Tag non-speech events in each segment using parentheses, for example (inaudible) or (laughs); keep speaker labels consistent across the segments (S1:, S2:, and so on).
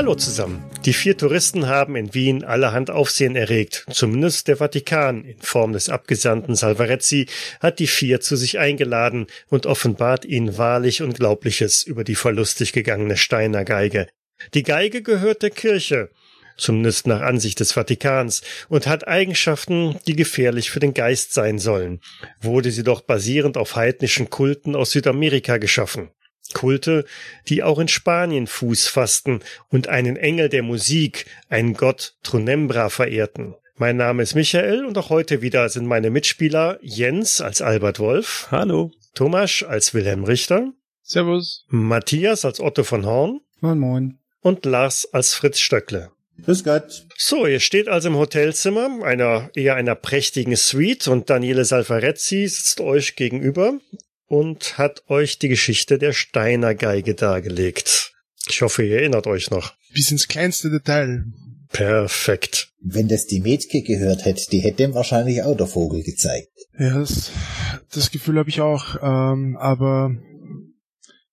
S1: Hallo zusammen. Die vier Touristen haben in Wien allerhand Aufsehen erregt. Zumindest der Vatikan in Form des Abgesandten Salvarezzi hat die vier zu sich eingeladen und offenbart ihnen wahrlich Unglaubliches über die verlustig gegangene Steiner Geige. Die Geige gehört der Kirche, zumindest nach Ansicht des Vatikans, und hat Eigenschaften, die gefährlich für den Geist sein sollen. Wurde sie doch basierend auf heidnischen Kulten aus Südamerika geschaffen. Kulte, die auch in Spanien Fuß fassten und einen Engel der Musik, einen Gott Trunembra verehrten. Mein Name ist Michael und auch heute wieder sind meine Mitspieler Jens als Albert Wolf.
S2: Hallo.
S1: Thomas als Wilhelm Richter.
S3: Servus.
S1: Matthias als Otto von Horn.
S4: Moin Moin.
S1: Und Lars als Fritz Stöckle.
S4: Grüß Gott.
S1: So, ihr steht also im Hotelzimmer, einer eher einer prächtigen Suite und Daniele Salvarezzi sitzt euch gegenüber und hat euch die Geschichte der Steiner Geige dargelegt. Ich hoffe, ihr erinnert euch noch.
S3: Bis ins kleinste Detail.
S1: Perfekt.
S4: Wenn das die Mädke gehört hätte, die hätte ihm wahrscheinlich auch der Vogel gezeigt.
S3: Ja, das, das Gefühl habe ich auch. Ähm, aber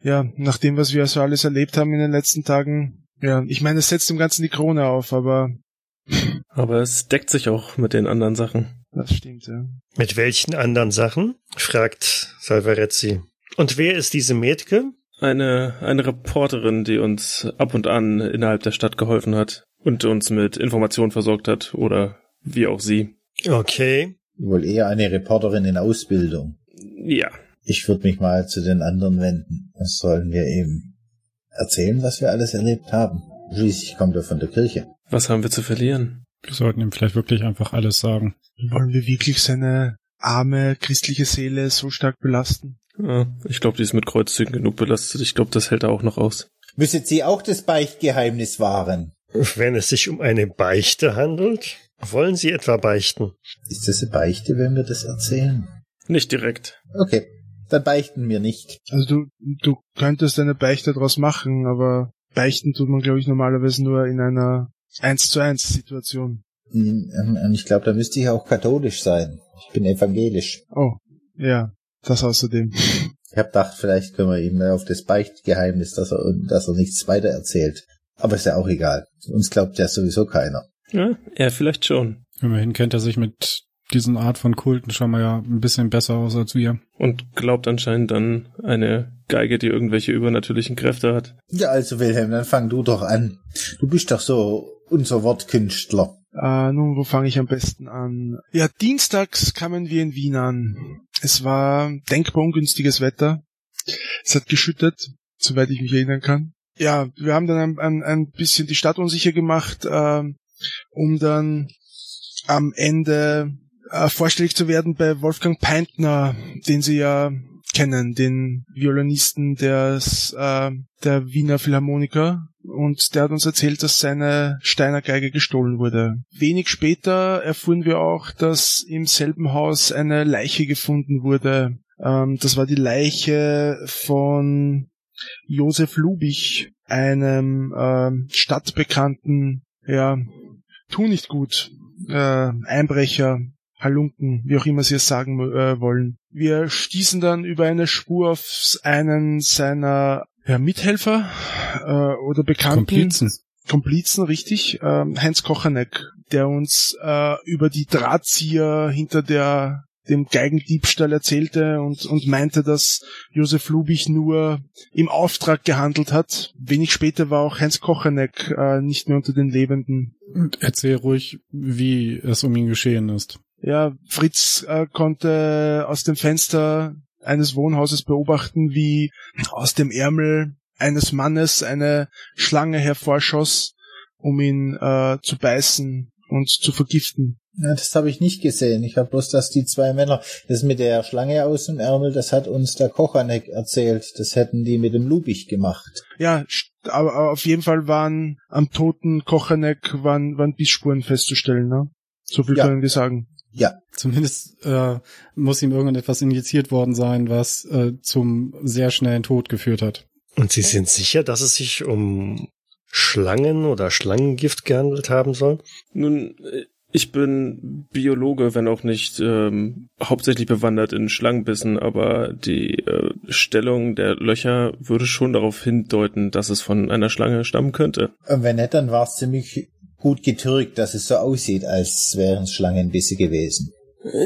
S3: ja, nach dem, was wir so alles erlebt haben in den letzten Tagen, ja, ich meine, es setzt dem Ganzen die Krone auf, aber.
S2: Aber es deckt sich auch mit den anderen Sachen.
S3: Das stimmt, ja.
S1: Mit welchen anderen Sachen? fragt Salvarezzi. Und wer ist diese Mädke?
S2: Eine, eine Reporterin, die uns ab und an innerhalb der Stadt geholfen hat und uns mit Informationen versorgt hat oder wie auch sie.
S1: Okay.
S4: Wohl eher eine Reporterin in Ausbildung.
S2: Ja.
S4: Ich würde mich mal zu den anderen wenden. Was sollen wir eben erzählen, was wir alles erlebt haben? Schließlich kommt er von der Kirche.
S2: Was haben wir zu verlieren?
S5: Wir sollten ihm vielleicht wirklich einfach alles sagen.
S3: Wollen wir wirklich seine arme christliche Seele so stark belasten?
S2: Ja, ich glaube, die ist mit Kreuzzügen genug belastet. Ich glaube, das hält er auch noch aus.
S4: Müsstet Sie auch das Beichtgeheimnis wahren?
S1: Wenn es sich um eine Beichte handelt, wollen Sie etwa beichten?
S4: Ist das eine Beichte, wenn wir das erzählen?
S2: Nicht direkt.
S4: Okay, dann beichten wir nicht.
S3: Also du, du könntest eine Beichte draus machen, aber beichten tut man, glaube ich, normalerweise nur in einer 1 zu 1 Situation.
S4: Und ich glaube, da müsste ich auch katholisch sein. Ich bin evangelisch.
S3: Oh, ja, das außerdem.
S4: Ich habe gedacht, vielleicht können wir ihm auf das Beichtgeheimnis, dass er, dass er nichts weiter erzählt. Aber ist ja auch egal. Uns glaubt ja sowieso keiner.
S2: Ja, er vielleicht schon.
S5: Immerhin kennt er sich mit diesen Art von Kulten schon mal ja ein bisschen besser aus als wir.
S2: Und glaubt anscheinend an eine Geige, die irgendwelche übernatürlichen Kräfte hat.
S4: Ja, also Wilhelm, dann fang du doch an. Du bist doch so unser Wortkünstler.
S3: Äh, nun, wo fange ich am besten an? Ja, dienstags kamen wir in Wien an. Es war denkbar ungünstiges Wetter. Es hat geschüttet, soweit ich mich erinnern kann. Ja, wir haben dann ein, ein, ein bisschen die Stadt unsicher gemacht, äh, um dann am Ende äh, vorstellig zu werden bei Wolfgang Peintner, den Sie ja kennen, den Violinisten des, äh, der Wiener Philharmoniker. Und der hat uns erzählt, dass seine Steiner Geige gestohlen wurde. Wenig später erfuhren wir auch, dass im selben Haus eine Leiche gefunden wurde. Ähm, das war die Leiche von Josef Lubich, einem äh, stadtbekannten, ja, tu nicht gut, äh, Einbrecher, Halunken, wie auch immer sie es sagen äh, wollen. Wir stießen dann über eine Spur auf einen seiner ja, Mithelfer äh, oder Bekannten.
S5: Komplizen.
S3: Komplizen, richtig. Ähm, Heinz Kochanek, der uns äh, über die Drahtzieher hinter der dem Geigendiebstahl erzählte und, und meinte, dass Josef Lubich nur im Auftrag gehandelt hat. Wenig später war auch Heinz Kochanek äh, nicht mehr unter den Lebenden.
S5: Erzähl ruhig, wie es um ihn geschehen ist.
S3: Ja, Fritz äh, konnte aus dem Fenster eines Wohnhauses beobachten, wie aus dem Ärmel eines Mannes eine Schlange hervorschoss, um ihn äh, zu beißen und zu vergiften.
S4: Ja, das habe ich nicht gesehen. Ich habe bloß, dass die zwei Männer, das mit der Schlange aus dem Ärmel, das hat uns der Kochanek erzählt. Das hätten die mit dem Lubich gemacht.
S3: Ja, aber auf jeden Fall waren am toten Kochanek waren, waren Bissspuren festzustellen. Ne? So viel
S4: Ja.
S3: können wir sagen.
S4: Ja.
S5: Zumindest äh, muss ihm irgendetwas injiziert worden sein, was äh, zum sehr schnellen Tod geführt hat.
S1: Und Sie sind sicher, dass es sich um Schlangen oder Schlangengift gehandelt haben soll?
S2: Nun, äh, ich bin Biologe, wenn auch nicht ähm, hauptsächlich bewandert in Schlangenbissen, aber die äh, Stellung der Löcher würde schon darauf hindeuten, dass es von einer Schlange stammen könnte.
S4: Und wenn nicht, dann war es ziemlich gut getürkt, dass es so aussieht, als wären es Schlangenbisse gewesen.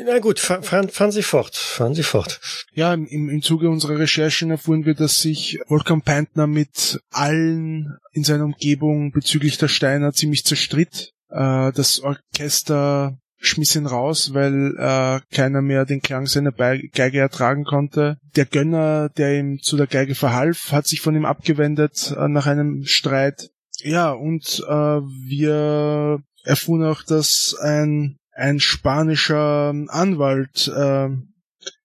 S1: Na gut, fahren, fahren Sie fort, fahren Sie fort.
S3: Ja, im, im Zuge unserer Recherchen erfuhren wir, dass sich Wolfgang Peintner mit allen in seiner Umgebung bezüglich der Steiner ziemlich zerstritt. Äh, das Orchester schmiss ihn raus, weil äh, keiner mehr den Klang seiner Be Geige ertragen konnte. Der Gönner, der ihm zu der Geige verhalf, hat sich von ihm abgewendet äh, nach einem Streit. Ja, und äh, wir erfuhren auch, dass ein ein spanischer Anwalt äh,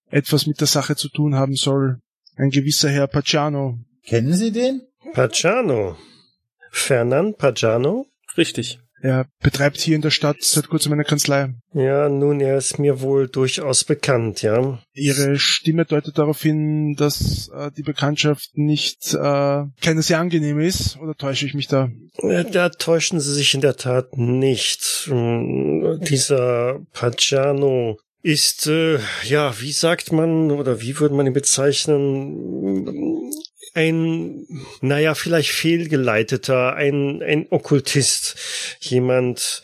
S3: etwas mit der Sache zu tun haben soll. Ein gewisser Herr Pacciano.
S4: Kennen Sie den?
S1: Pacciano. Fernand Pacciano?
S2: Richtig.
S3: Er betreibt hier in der Stadt seit kurzem eine Kanzlei.
S1: Ja, nun, er ist mir wohl durchaus bekannt, ja.
S3: Ihre Stimme deutet darauf hin, dass äh, die Bekanntschaft nicht äh, keine sehr angenehm ist, oder täusche ich mich da?
S1: Da täuschen Sie sich in der Tat nicht. Hm, Dieser Pagano ist, äh, ja, wie sagt man oder wie würde man ihn bezeichnen? Ein, naja, vielleicht fehlgeleiteter, ein, ein Okkultist. Jemand,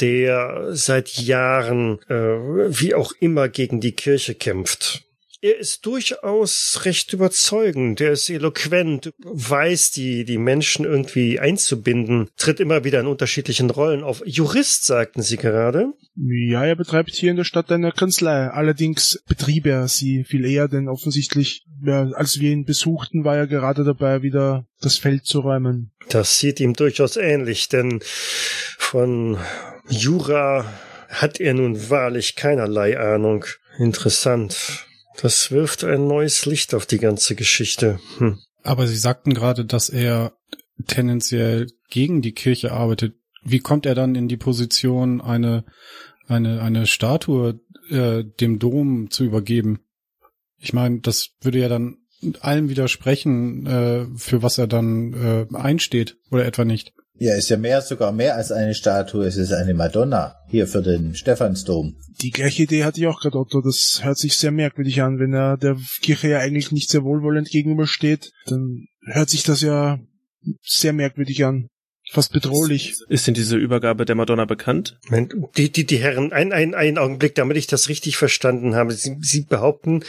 S1: der seit Jahren, äh, wie auch immer, gegen die Kirche kämpft. Er ist durchaus recht überzeugend, er ist eloquent, weiß die, die Menschen irgendwie einzubinden, tritt immer wieder in unterschiedlichen Rollen auf. Jurist, sagten Sie gerade?
S3: Ja, er betreibt hier in der Stadt eine Kanzlei. Allerdings betrieb er sie viel eher, denn offensichtlich, ja, als wir ihn besuchten, war er gerade dabei, wieder das Feld zu räumen.
S1: Das sieht ihm durchaus ähnlich, denn von Jura hat er nun wahrlich keinerlei Ahnung. Interessant. Das wirft ein neues Licht auf die ganze Geschichte. Hm.
S5: Aber Sie sagten gerade, dass er tendenziell gegen die Kirche arbeitet. Wie kommt er dann in die Position, eine, eine, eine Statue äh, dem Dom zu übergeben? Ich meine, das würde ja dann allem widersprechen, äh, für was er dann äh, einsteht, oder etwa nicht.
S4: Ja, ist ja mehr, sogar mehr als eine Statue. Es ist eine Madonna hier für den Stephansdom.
S3: Die gleiche Idee hatte ich auch gerade, Otto. Das hört sich sehr merkwürdig an. Wenn er der Kirche ja eigentlich nicht sehr wohlwollend gegenübersteht, dann hört sich das ja sehr merkwürdig an. Fast bedrohlich.
S2: Ist denn diese Übergabe der Madonna bekannt?
S1: Die, die, die Herren, ein, ein, ein Augenblick, damit ich das richtig verstanden habe. Sie, Sie behaupten,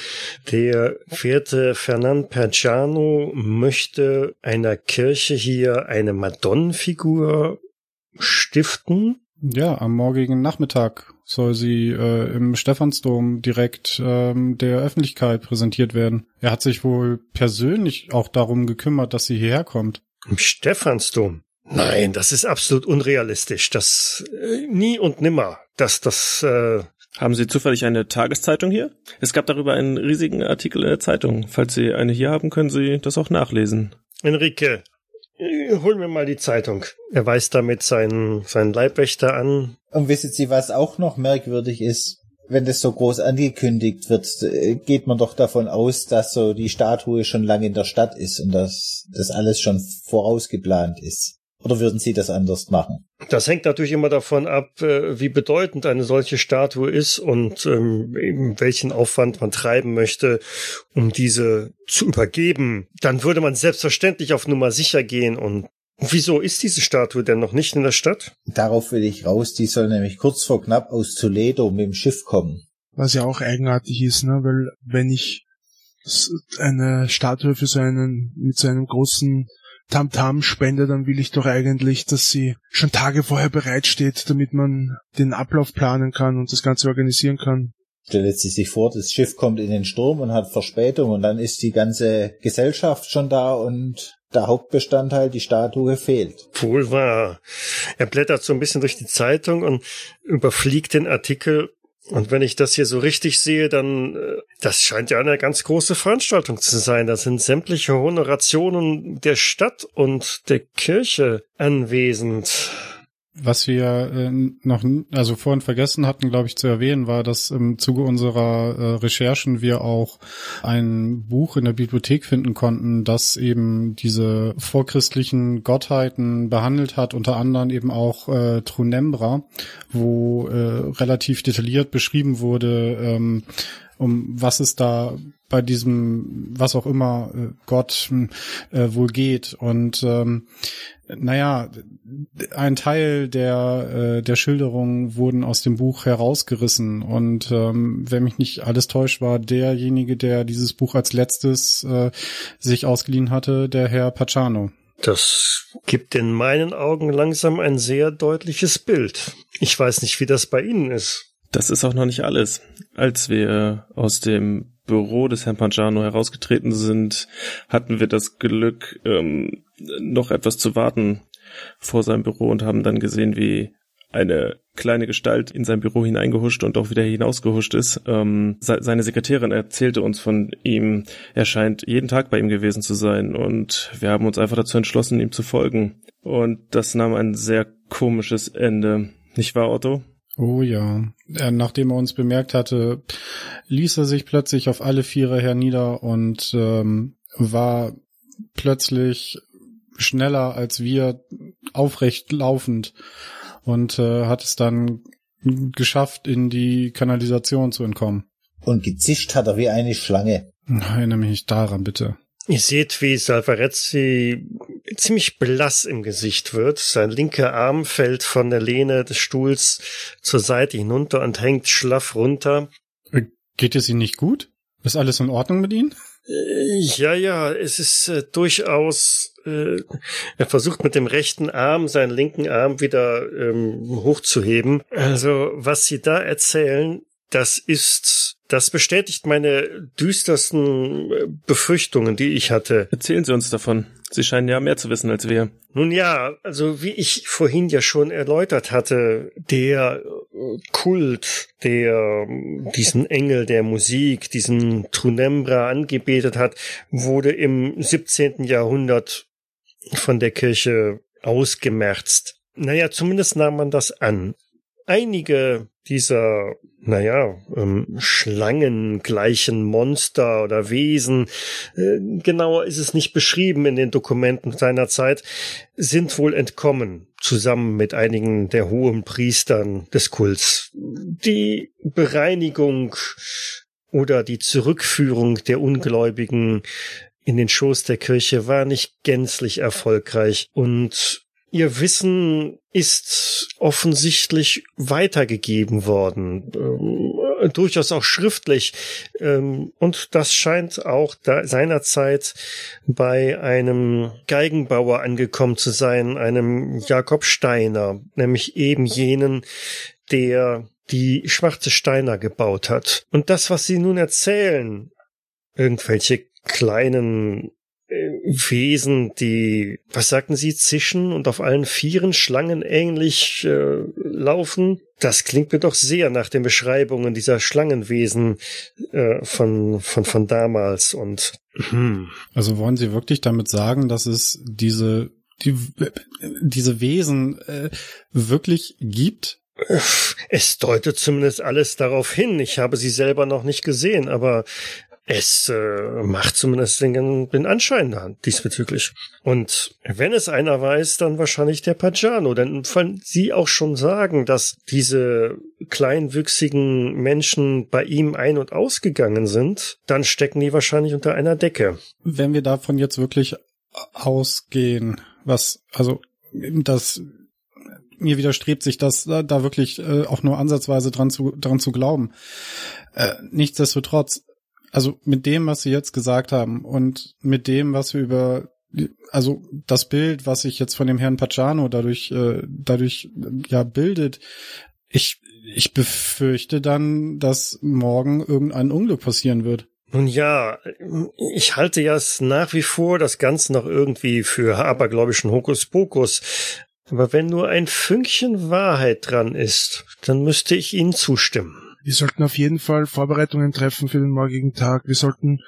S1: der verehrte Fernand Perciano möchte einer Kirche hier eine Madonnenfigur stiften?
S5: Ja, am morgigen Nachmittag soll sie äh, im Stephansdom direkt ähm, der Öffentlichkeit präsentiert werden. Er hat sich wohl persönlich auch darum gekümmert, dass sie hierher kommt.
S1: Im Stephansdom? Nein, das ist absolut unrealistisch. Das äh, nie und nimmer. Das, das, äh,
S2: Haben Sie zufällig eine Tageszeitung hier? Es gab darüber einen riesigen Artikel in der Zeitung. Falls Sie eine hier haben, können Sie das auch nachlesen.
S1: Enrique, äh, hol mir mal die Zeitung. Er weist damit seinen, seinen Leibwächter an.
S4: Und wissen Sie, was auch noch merkwürdig ist? Wenn das so groß angekündigt wird, äh, geht man doch davon aus, dass so die Statue schon lange in der Stadt ist und dass das alles schon vorausgeplant ist. Oder würden Sie das anders machen?
S1: Das hängt natürlich immer davon ab, äh, wie bedeutend eine solche Statue ist und ähm, welchen Aufwand man treiben möchte, um diese zu übergeben. Dann würde man selbstverständlich auf Nummer sicher gehen. Und wieso ist diese Statue denn noch nicht in der Stadt?
S4: Darauf will ich raus. Die soll nämlich kurz vor knapp aus Toledo mit dem Schiff kommen.
S3: Was ja auch eigenartig ist, ne? Weil wenn ich eine Statue für so einen, mit so einem großen Tamtam spende, dann will ich doch eigentlich, dass sie schon Tage vorher bereitsteht, damit man den Ablauf planen kann und das Ganze organisieren kann.
S4: Stellt sie sich vor, das Schiff kommt in den Sturm und hat Verspätung und dann ist die ganze Gesellschaft schon da und der Hauptbestandteil, die Statue, fehlt.
S1: Wohl wahr. Er blättert so ein bisschen durch die Zeitung und überfliegt den Artikel. Und wenn ich das hier so richtig sehe, dann, äh, das scheint ja eine ganz große Veranstaltung zu sein. Da sind sämtliche Honorationen der Stadt und der Kirche anwesend.
S5: Was wir äh, noch, also vorhin vergessen hatten, glaube ich, zu erwähnen, war, dass im Zuge unserer äh, Recherchen wir auch ein Buch in der Bibliothek finden konnten, das eben diese vorchristlichen Gottheiten behandelt hat, unter anderem eben auch äh, Trunembra, wo äh, relativ detailliert beschrieben wurde, ähm, um was es da bei diesem, was auch immer äh, Gott äh, wohl geht. Und ähm, naja, ein Teil der, äh, der Schilderungen wurden aus dem Buch herausgerissen. Und ähm, wenn mich nicht alles täuscht, war derjenige, der dieses Buch als letztes äh, sich ausgeliehen hatte, der Herr Pacciano.
S1: Das gibt in meinen Augen langsam ein sehr deutliches Bild. Ich weiß nicht, wie das bei Ihnen ist.
S2: Das ist auch noch nicht alles. Als wir aus dem Büro des Herrn Panciano herausgetreten sind, hatten wir das Glück, ähm, noch etwas zu warten vor seinem Büro und haben dann gesehen, wie eine kleine Gestalt in sein Büro hineingehuscht und auch wieder hinausgehuscht ist. Ähm, seine Sekretärin erzählte uns von ihm, er scheint jeden Tag bei ihm gewesen zu sein und wir haben uns einfach dazu entschlossen, ihm zu folgen. Und das nahm ein sehr komisches Ende. Nicht wahr, Otto?
S5: Oh ja. Er, nachdem er uns bemerkt hatte, ließ er sich plötzlich auf alle Viere hernieder und ähm, war plötzlich schneller als wir aufrecht laufend und äh, hat es dann geschafft, in die Kanalisation zu entkommen.
S4: Und gezischt hat er wie eine Schlange.
S5: Erinnere mich nicht daran, bitte.
S1: Ihr seht, wie Salvarezzi ziemlich blass im Gesicht wird. Sein linker Arm fällt von der Lehne des Stuhls zur Seite hinunter und hängt schlaff runter.
S5: Äh, geht es Ihnen nicht gut? Ist alles in Ordnung mit Ihnen?
S1: Äh, ja, ja, es ist äh, durchaus. Äh, er versucht mit dem rechten Arm seinen linken Arm wieder ähm, hochzuheben. Also, was Sie da erzählen, das ist, das bestätigt meine düstersten äh, Befürchtungen, die ich hatte.
S2: Erzählen Sie uns davon. Sie scheinen ja mehr zu wissen als wir.
S1: Nun ja, also wie ich vorhin ja schon erläutert hatte, der äh, Kult, der diesen Engel der Musik, diesen Trunembra angebetet hat, wurde im 17. Jahrhundert von der Kirche ausgemerzt. Naja, zumindest nahm man das an. Einige dieser naja, ähm, schlangengleichen Monster oder Wesen, äh, genauer ist es nicht beschrieben in den Dokumenten seiner Zeit, sind wohl entkommen, zusammen mit einigen der hohen Priestern des Kults. Die Bereinigung oder die Zurückführung der Ungläubigen in den Schoß der Kirche war nicht gänzlich erfolgreich und Ihr Wissen ist offensichtlich weitergegeben worden, äh, durchaus auch schriftlich. Ähm, und das scheint auch da seinerzeit bei einem Geigenbauer angekommen zu sein, einem Jakob Steiner, nämlich eben jenen, der die schwarze Steiner gebaut hat. Und das, was Sie nun erzählen, irgendwelche kleinen Wesen, die, was sagten Sie, zischen und auf allen Vieren schlangenähnlich äh, laufen. Das klingt mir doch sehr nach den Beschreibungen dieser Schlangenwesen äh, von, von, von damals und,
S5: hm. Also wollen Sie wirklich damit sagen, dass es diese, die, diese Wesen äh, wirklich gibt?
S1: Es deutet zumindest alles darauf hin. Ich habe sie selber noch nicht gesehen, aber es äh, macht zumindest den, den Anschein diesbezüglich. Und wenn es einer weiß, dann wahrscheinlich der Pajano. Denn wenn Sie auch schon sagen, dass diese kleinwüchsigen Menschen bei ihm ein- und ausgegangen sind, dann stecken die wahrscheinlich unter einer Decke.
S5: Wenn wir davon jetzt wirklich ausgehen, was, also, das mir widerstrebt sich das da, da wirklich äh, auch nur ansatzweise dran zu dran zu glauben. Äh, nichtsdestotrotz also mit dem, was Sie jetzt gesagt haben und mit dem, was wir über also das Bild, was sich jetzt von dem Herrn Pacciano dadurch äh, dadurch ja bildet, ich ich befürchte dann, dass morgen irgendein Unglück passieren wird.
S1: Nun ja, ich halte ja nach wie vor das Ganze noch irgendwie für abergläubischen Hokuspokus. Aber wenn nur ein Fünkchen Wahrheit dran ist, dann müsste ich Ihnen zustimmen.
S3: Wir sollten auf jeden Fall Vorbereitungen treffen für den morgigen Tag. Wir sollten,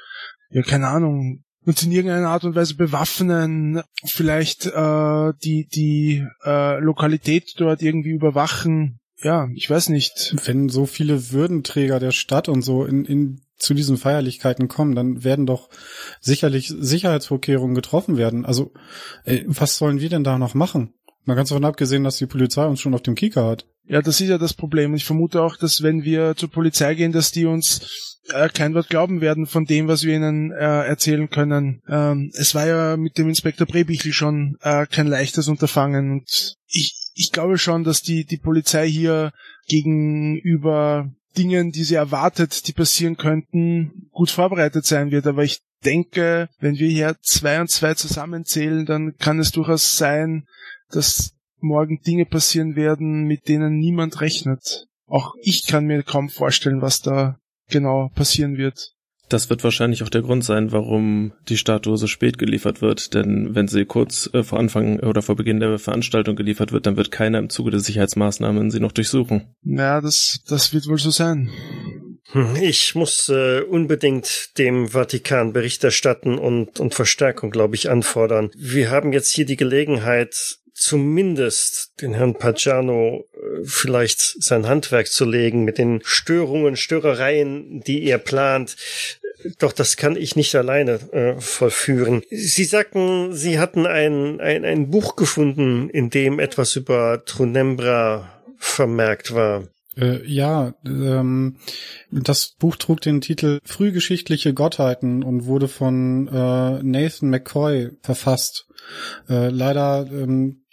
S3: ja, keine Ahnung, uns in irgendeiner Art und Weise bewaffnen, vielleicht äh, die die äh, Lokalität dort irgendwie überwachen. Ja, ich weiß nicht.
S5: Wenn so viele Würdenträger der Stadt und so in, in zu diesen Feierlichkeiten kommen, dann werden doch sicherlich Sicherheitsvorkehrungen getroffen werden. Also, ey, was sollen wir denn da noch machen? Man ganz davon abgesehen, dass die Polizei uns schon auf dem Kieker hat.
S3: Ja, das ist ja das Problem. Ich vermute auch, dass wenn wir zur Polizei gehen, dass die uns äh, kein Wort glauben werden von dem, was wir ihnen äh, erzählen können. Ähm, es war ja mit dem Inspektor Brebichel schon äh, kein leichtes Unterfangen und ich, ich glaube schon, dass die, die Polizei hier gegenüber Dingen, die sie erwartet, die passieren könnten, gut vorbereitet sein wird. Aber ich denke, wenn wir hier zwei und zwei zusammenzählen, dann kann es durchaus sein, dass morgen Dinge passieren werden, mit denen niemand rechnet. Auch ich kann mir kaum vorstellen, was da genau passieren wird.
S2: Das wird wahrscheinlich auch der Grund sein, warum die Statue so spät geliefert wird. Denn wenn sie kurz äh, vor Anfang oder vor Beginn der Veranstaltung geliefert wird, dann wird keiner im Zuge der Sicherheitsmaßnahmen sie noch durchsuchen.
S3: Ja, das, das wird wohl so sein.
S1: Hm, ich muss äh, unbedingt dem Vatikan Bericht erstatten und, und Verstärkung, glaube ich, anfordern. Wir haben jetzt hier die Gelegenheit, zumindest den Herrn Pagano äh, vielleicht sein Handwerk zu legen mit den Störungen, Störereien, die er plant. Doch das kann ich nicht alleine äh, vollführen. Sie sagten, Sie hatten ein, ein, ein Buch gefunden, in dem etwas über Trunembra vermerkt war.
S5: Äh, ja, ähm, das Buch trug den Titel Frühgeschichtliche Gottheiten und wurde von äh, Nathan McCoy verfasst. Äh, leider ähm,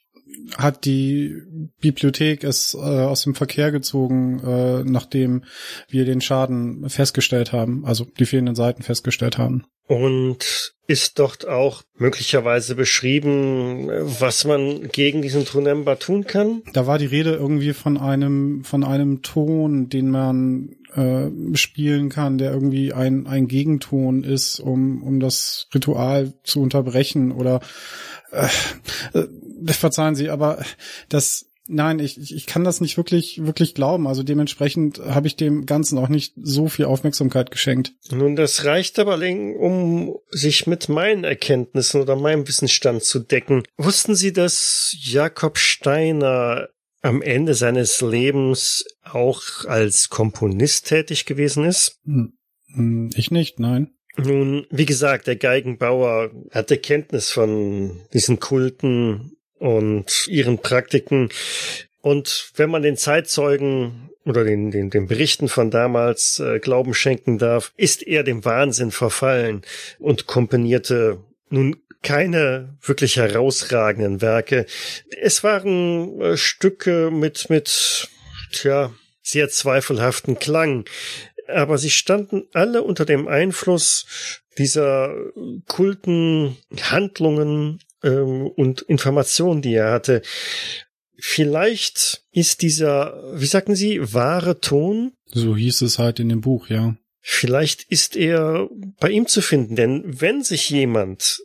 S5: hat die Bibliothek es äh, aus dem Verkehr gezogen, äh, nachdem wir den Schaden festgestellt haben, also die fehlenden Seiten festgestellt haben.
S1: Und ist dort auch möglicherweise beschrieben, was man gegen diesen Trunemba tun kann?
S5: Da war die Rede irgendwie von einem, von einem Ton, den man äh, spielen kann, der irgendwie ein, ein Gegenton ist, um, um das Ritual zu unterbrechen oder äh, äh, (laughs) verzeihen Sie, aber das Nein, ich, ich kann das nicht wirklich, wirklich glauben. Also dementsprechend habe ich dem Ganzen auch nicht so viel Aufmerksamkeit geschenkt.
S1: Nun, das reicht aber, um sich mit meinen Erkenntnissen oder meinem Wissensstand zu decken. Wussten Sie, dass Jakob Steiner am Ende seines Lebens auch als Komponist tätig gewesen ist?
S5: Hm, hm, ich nicht, nein.
S1: Nun, wie gesagt, der Geigenbauer hatte Kenntnis von diesen Kulten und ihren Praktiken. Und wenn man den Zeitzeugen oder den, den, den Berichten von damals äh, Glauben schenken darf, ist er dem Wahnsinn verfallen und komponierte nun keine wirklich herausragenden Werke. Es waren äh, Stücke mit, mit, tja, sehr zweifelhaften Klang aber sie standen alle unter dem Einfluss dieser kulten Handlungen ähm, und Informationen, die er hatte. Vielleicht ist dieser, wie sagten Sie, wahre Ton?
S5: So hieß es halt in dem Buch, ja.
S1: Vielleicht ist er bei ihm zu finden, denn wenn sich jemand,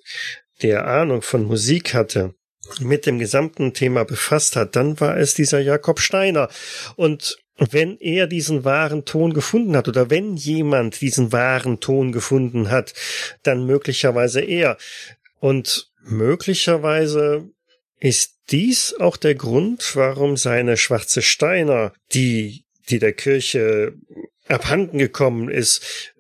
S1: der Ahnung von Musik hatte, mit dem gesamten Thema befasst hat, dann war es dieser Jakob Steiner. Und wenn er diesen wahren Ton gefunden hat oder wenn jemand diesen wahren Ton gefunden hat, dann möglicherweise er. Und möglicherweise ist dies auch der Grund, warum seine schwarze Steiner, die, die der Kirche abhanden gekommen ist,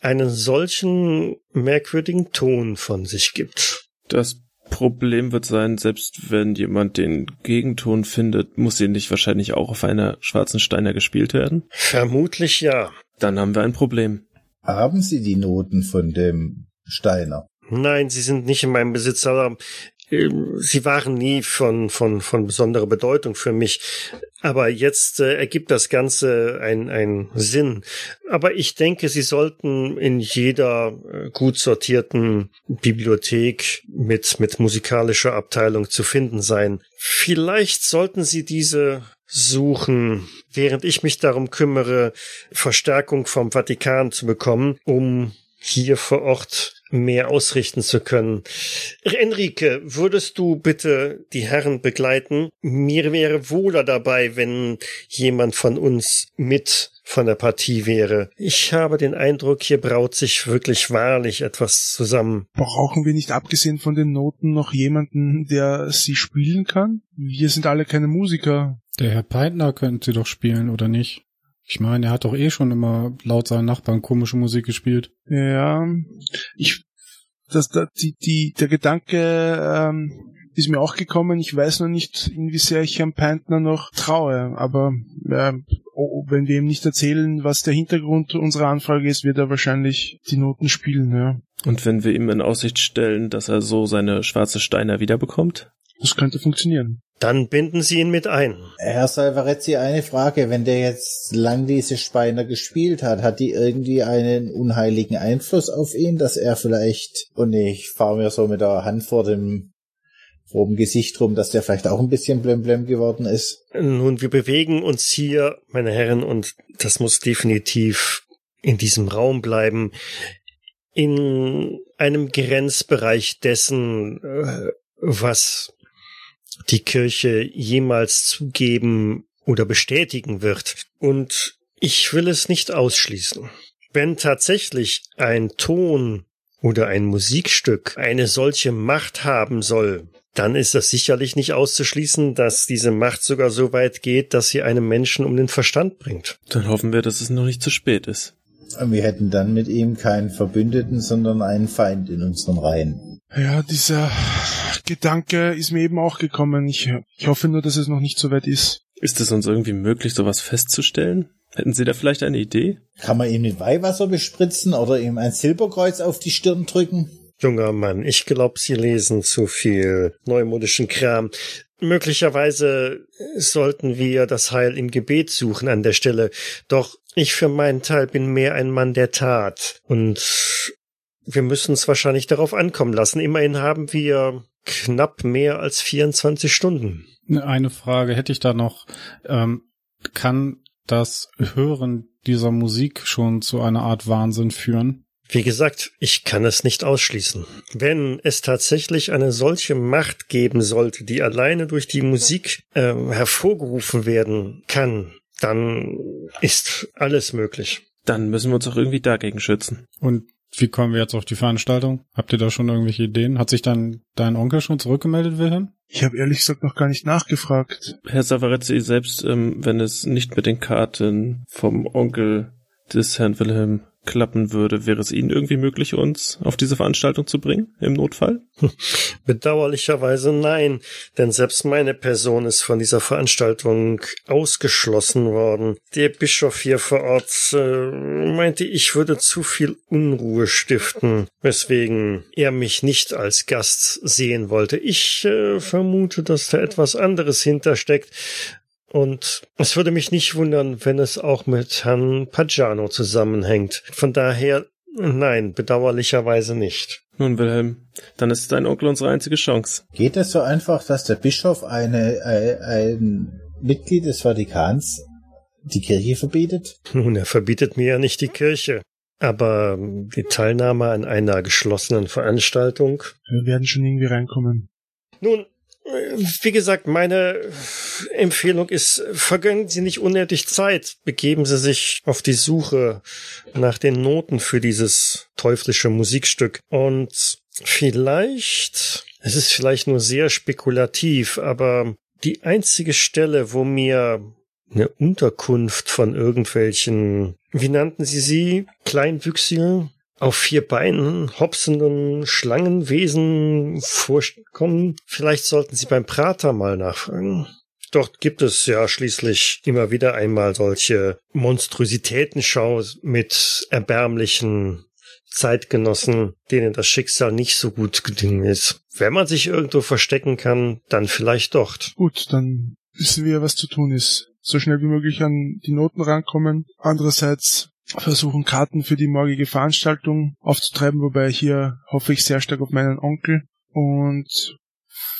S1: einen solchen merkwürdigen Ton von sich gibt.
S2: Das Problem wird sein, selbst wenn jemand den Gegenton findet, muss sie nicht wahrscheinlich auch auf einer schwarzen Steiner gespielt werden?
S1: Vermutlich ja.
S2: Dann haben wir ein Problem.
S4: Haben Sie die Noten von dem Steiner?
S1: Nein, sie sind nicht in meinem Besitz, aber ähm, sie waren nie von, von, von besonderer Bedeutung für mich. Aber jetzt äh, ergibt das Ganze einen, Sinn. Aber ich denke, sie sollten in jeder äh, gut sortierten Bibliothek mit, mit musikalischer Abteilung zu finden sein. Vielleicht sollten sie diese suchen, während ich mich darum kümmere, Verstärkung vom Vatikan zu bekommen, um hier vor Ort mehr ausrichten zu können. Enrique, würdest du bitte die Herren begleiten? Mir wäre wohler dabei, wenn jemand von uns mit von der Partie wäre. Ich habe den Eindruck, hier braut sich wirklich wahrlich etwas zusammen.
S3: Brauchen wir nicht abgesehen von den Noten noch jemanden, der sie spielen kann? Wir sind alle keine Musiker.
S5: Der Herr Peitner könnte sie doch spielen, oder nicht? Ich meine, er hat doch eh schon immer laut seinen Nachbarn komische Musik gespielt.
S3: Ja, ich, das, das die, die, der Gedanke ähm, ist mir auch gekommen. Ich weiß noch nicht, inwiefern ich Herrn Peintner noch traue, aber äh, wenn wir ihm nicht erzählen, was der Hintergrund unserer Anfrage ist, wird er wahrscheinlich die Noten spielen, ja.
S2: Und wenn wir ihm in Aussicht stellen, dass er so seine schwarze Steiner wiederbekommt?
S3: Das könnte funktionieren.
S1: Dann binden Sie ihn mit ein.
S4: Herr Salvarezzi, eine Frage. Wenn der jetzt lang diese Speiner gespielt hat, hat die irgendwie einen unheiligen Einfluss auf ihn, dass er vielleicht, und ich fahre mir so mit der Hand vor dem vor dem Gesicht rum, dass der vielleicht auch ein bisschen blemblem geworden ist.
S1: Nun, wir bewegen uns hier, meine Herren, und das muss definitiv in diesem Raum bleiben, in einem Grenzbereich dessen, äh, was die Kirche jemals zugeben oder bestätigen wird. Und ich will es nicht ausschließen. Wenn tatsächlich ein Ton oder ein Musikstück eine solche Macht haben soll, dann ist das sicherlich nicht auszuschließen, dass diese Macht sogar so weit geht, dass sie einem Menschen um den Verstand bringt.
S2: Dann hoffen wir, dass es noch nicht zu spät ist.
S4: Wir hätten dann mit ihm keinen Verbündeten, sondern einen Feind in unseren Reihen.
S3: Ja, dieser Gedanke ist mir eben auch gekommen. Ich, ich hoffe nur, dass es noch nicht so weit ist.
S2: Ist es uns irgendwie möglich, sowas festzustellen? Hätten Sie da vielleicht eine Idee?
S4: Kann man ihm mit Weihwasser bespritzen oder ihm ein Silberkreuz auf die Stirn drücken?
S1: Junger Mann, ich glaub, Sie lesen zu viel neumodischen Kram. Möglicherweise sollten wir das Heil im Gebet suchen an der Stelle. Doch ich für meinen Teil bin mehr ein Mann der Tat. Und wir müssen es wahrscheinlich darauf ankommen lassen. Immerhin haben wir knapp mehr als 24 Stunden.
S5: Eine Frage hätte ich da noch. Ähm, kann das Hören dieser Musik schon zu einer Art Wahnsinn führen?
S1: Wie gesagt, ich kann es nicht ausschließen. Wenn es tatsächlich eine solche Macht geben sollte, die alleine durch die Musik äh, hervorgerufen werden kann, dann ist alles möglich.
S2: Dann müssen wir uns auch irgendwie dagegen schützen.
S5: Und wie kommen wir jetzt auf die Veranstaltung? Habt ihr da schon irgendwelche Ideen? Hat sich dann dein Onkel schon zurückgemeldet, Wilhelm?
S3: Ich habe ehrlich gesagt noch gar nicht nachgefragt.
S2: Herr Savarezzi, selbst ähm, wenn es nicht mit den Karten vom Onkel des Herrn Wilhelm klappen würde, wäre es Ihnen irgendwie möglich, uns auf diese Veranstaltung zu bringen, im Notfall? (laughs)
S1: Bedauerlicherweise nein, denn selbst meine Person ist von dieser Veranstaltung ausgeschlossen worden. Der Bischof hier vor Ort äh, meinte, ich würde zu viel Unruhe stiften, weswegen er mich nicht als Gast sehen wollte. Ich äh, vermute, dass da etwas anderes hintersteckt, und es würde mich nicht wundern, wenn es auch mit Herrn Paggiano zusammenhängt. Von daher, nein, bedauerlicherweise nicht.
S2: Nun, Wilhelm, dann ist dein Onkel unsere einzige Chance.
S4: Geht es so einfach, dass der Bischof eine, ein, ein Mitglied des Vatikans die Kirche verbietet?
S1: Nun, er verbietet mir ja nicht die Kirche. Aber die Teilnahme an einer geschlossenen Veranstaltung.
S3: Wir werden schon irgendwie reinkommen.
S1: Nun, wie gesagt, meine Empfehlung ist, vergönnen Sie nicht unnötig Zeit. Begeben Sie sich auf die Suche nach den Noten für dieses teuflische Musikstück. Und vielleicht, es ist vielleicht nur sehr spekulativ, aber die einzige Stelle, wo mir eine Unterkunft von irgendwelchen, wie nannten Sie sie, Kleinwüchsigen, auf vier Beinen hopsenden Schlangenwesen vorkommen. Vielleicht sollten Sie beim Prater mal nachfragen. Dort gibt es ja schließlich immer wieder einmal solche Monstrositätenshows mit erbärmlichen Zeitgenossen, denen das Schicksal nicht so gut gedingen ist. Wenn man sich irgendwo verstecken kann, dann vielleicht dort.
S3: Gut, dann wissen wir, was zu tun ist. So schnell wie möglich an die Noten rankommen. Andererseits versuchen, Karten für die morgige Veranstaltung aufzutreiben, wobei hier hoffe ich sehr stark auf meinen Onkel und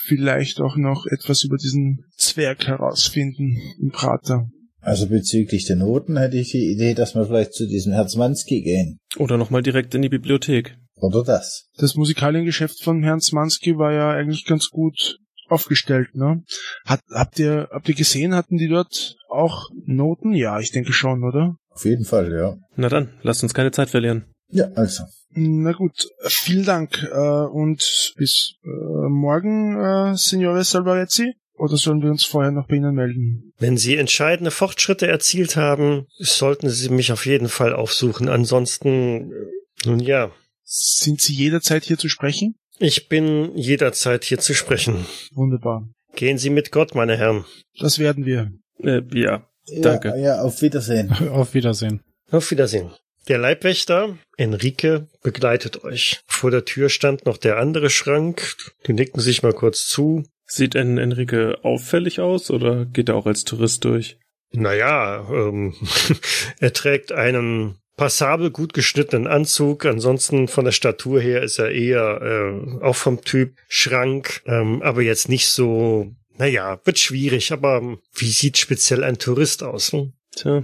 S3: vielleicht auch noch etwas über diesen Zwerg herausfinden im Prater.
S4: Also bezüglich der Noten hätte ich die Idee, dass wir vielleicht zu diesem Herzmanski gehen.
S2: Oder nochmal direkt in die Bibliothek.
S4: Oder das.
S3: Das Musikaliengeschäft von Herrn Zmanski war ja eigentlich ganz gut aufgestellt, ne? Hat, habt ihr, habt ihr gesehen, hatten die dort auch Noten? Ja, ich denke schon, oder?
S4: Auf jeden Fall, ja.
S2: Na dann, lasst uns keine Zeit verlieren.
S4: Ja, also.
S3: Na gut, vielen Dank äh, und bis äh, morgen, äh, Signore Salvarezzi. Oder sollen wir uns vorher noch bei Ihnen melden?
S1: Wenn Sie entscheidende Fortschritte erzielt haben, sollten Sie mich auf jeden Fall aufsuchen. Ansonsten, äh, nun ja,
S3: Sind Sie jederzeit hier zu sprechen?
S1: ich bin jederzeit hier zu sprechen.
S3: Wunderbar.
S1: Gehen Sie mit Gott, meine Herren.
S3: Das werden wir.
S2: Äh, ja, Danke.
S4: Ja, ja, auf Wiedersehen. (laughs)
S5: Auf Wiedersehen.
S1: Auf Wiedersehen. Der Leibwächter, Enrique, begleitet euch. Vor der Tür stand noch der andere Schrank. Die nicken sich mal kurz zu.
S2: Sieht en Enrique auffällig aus oder geht er auch als Tourist durch?
S1: Naja, ähm, (laughs) er trägt einen passabel gut geschnittenen Anzug. Ansonsten von der Statur her ist er eher äh, auch vom Typ Schrank, ähm, aber jetzt nicht so. Naja, wird schwierig, aber ähm, wie sieht speziell ein Tourist aus? Hm?
S2: Tja,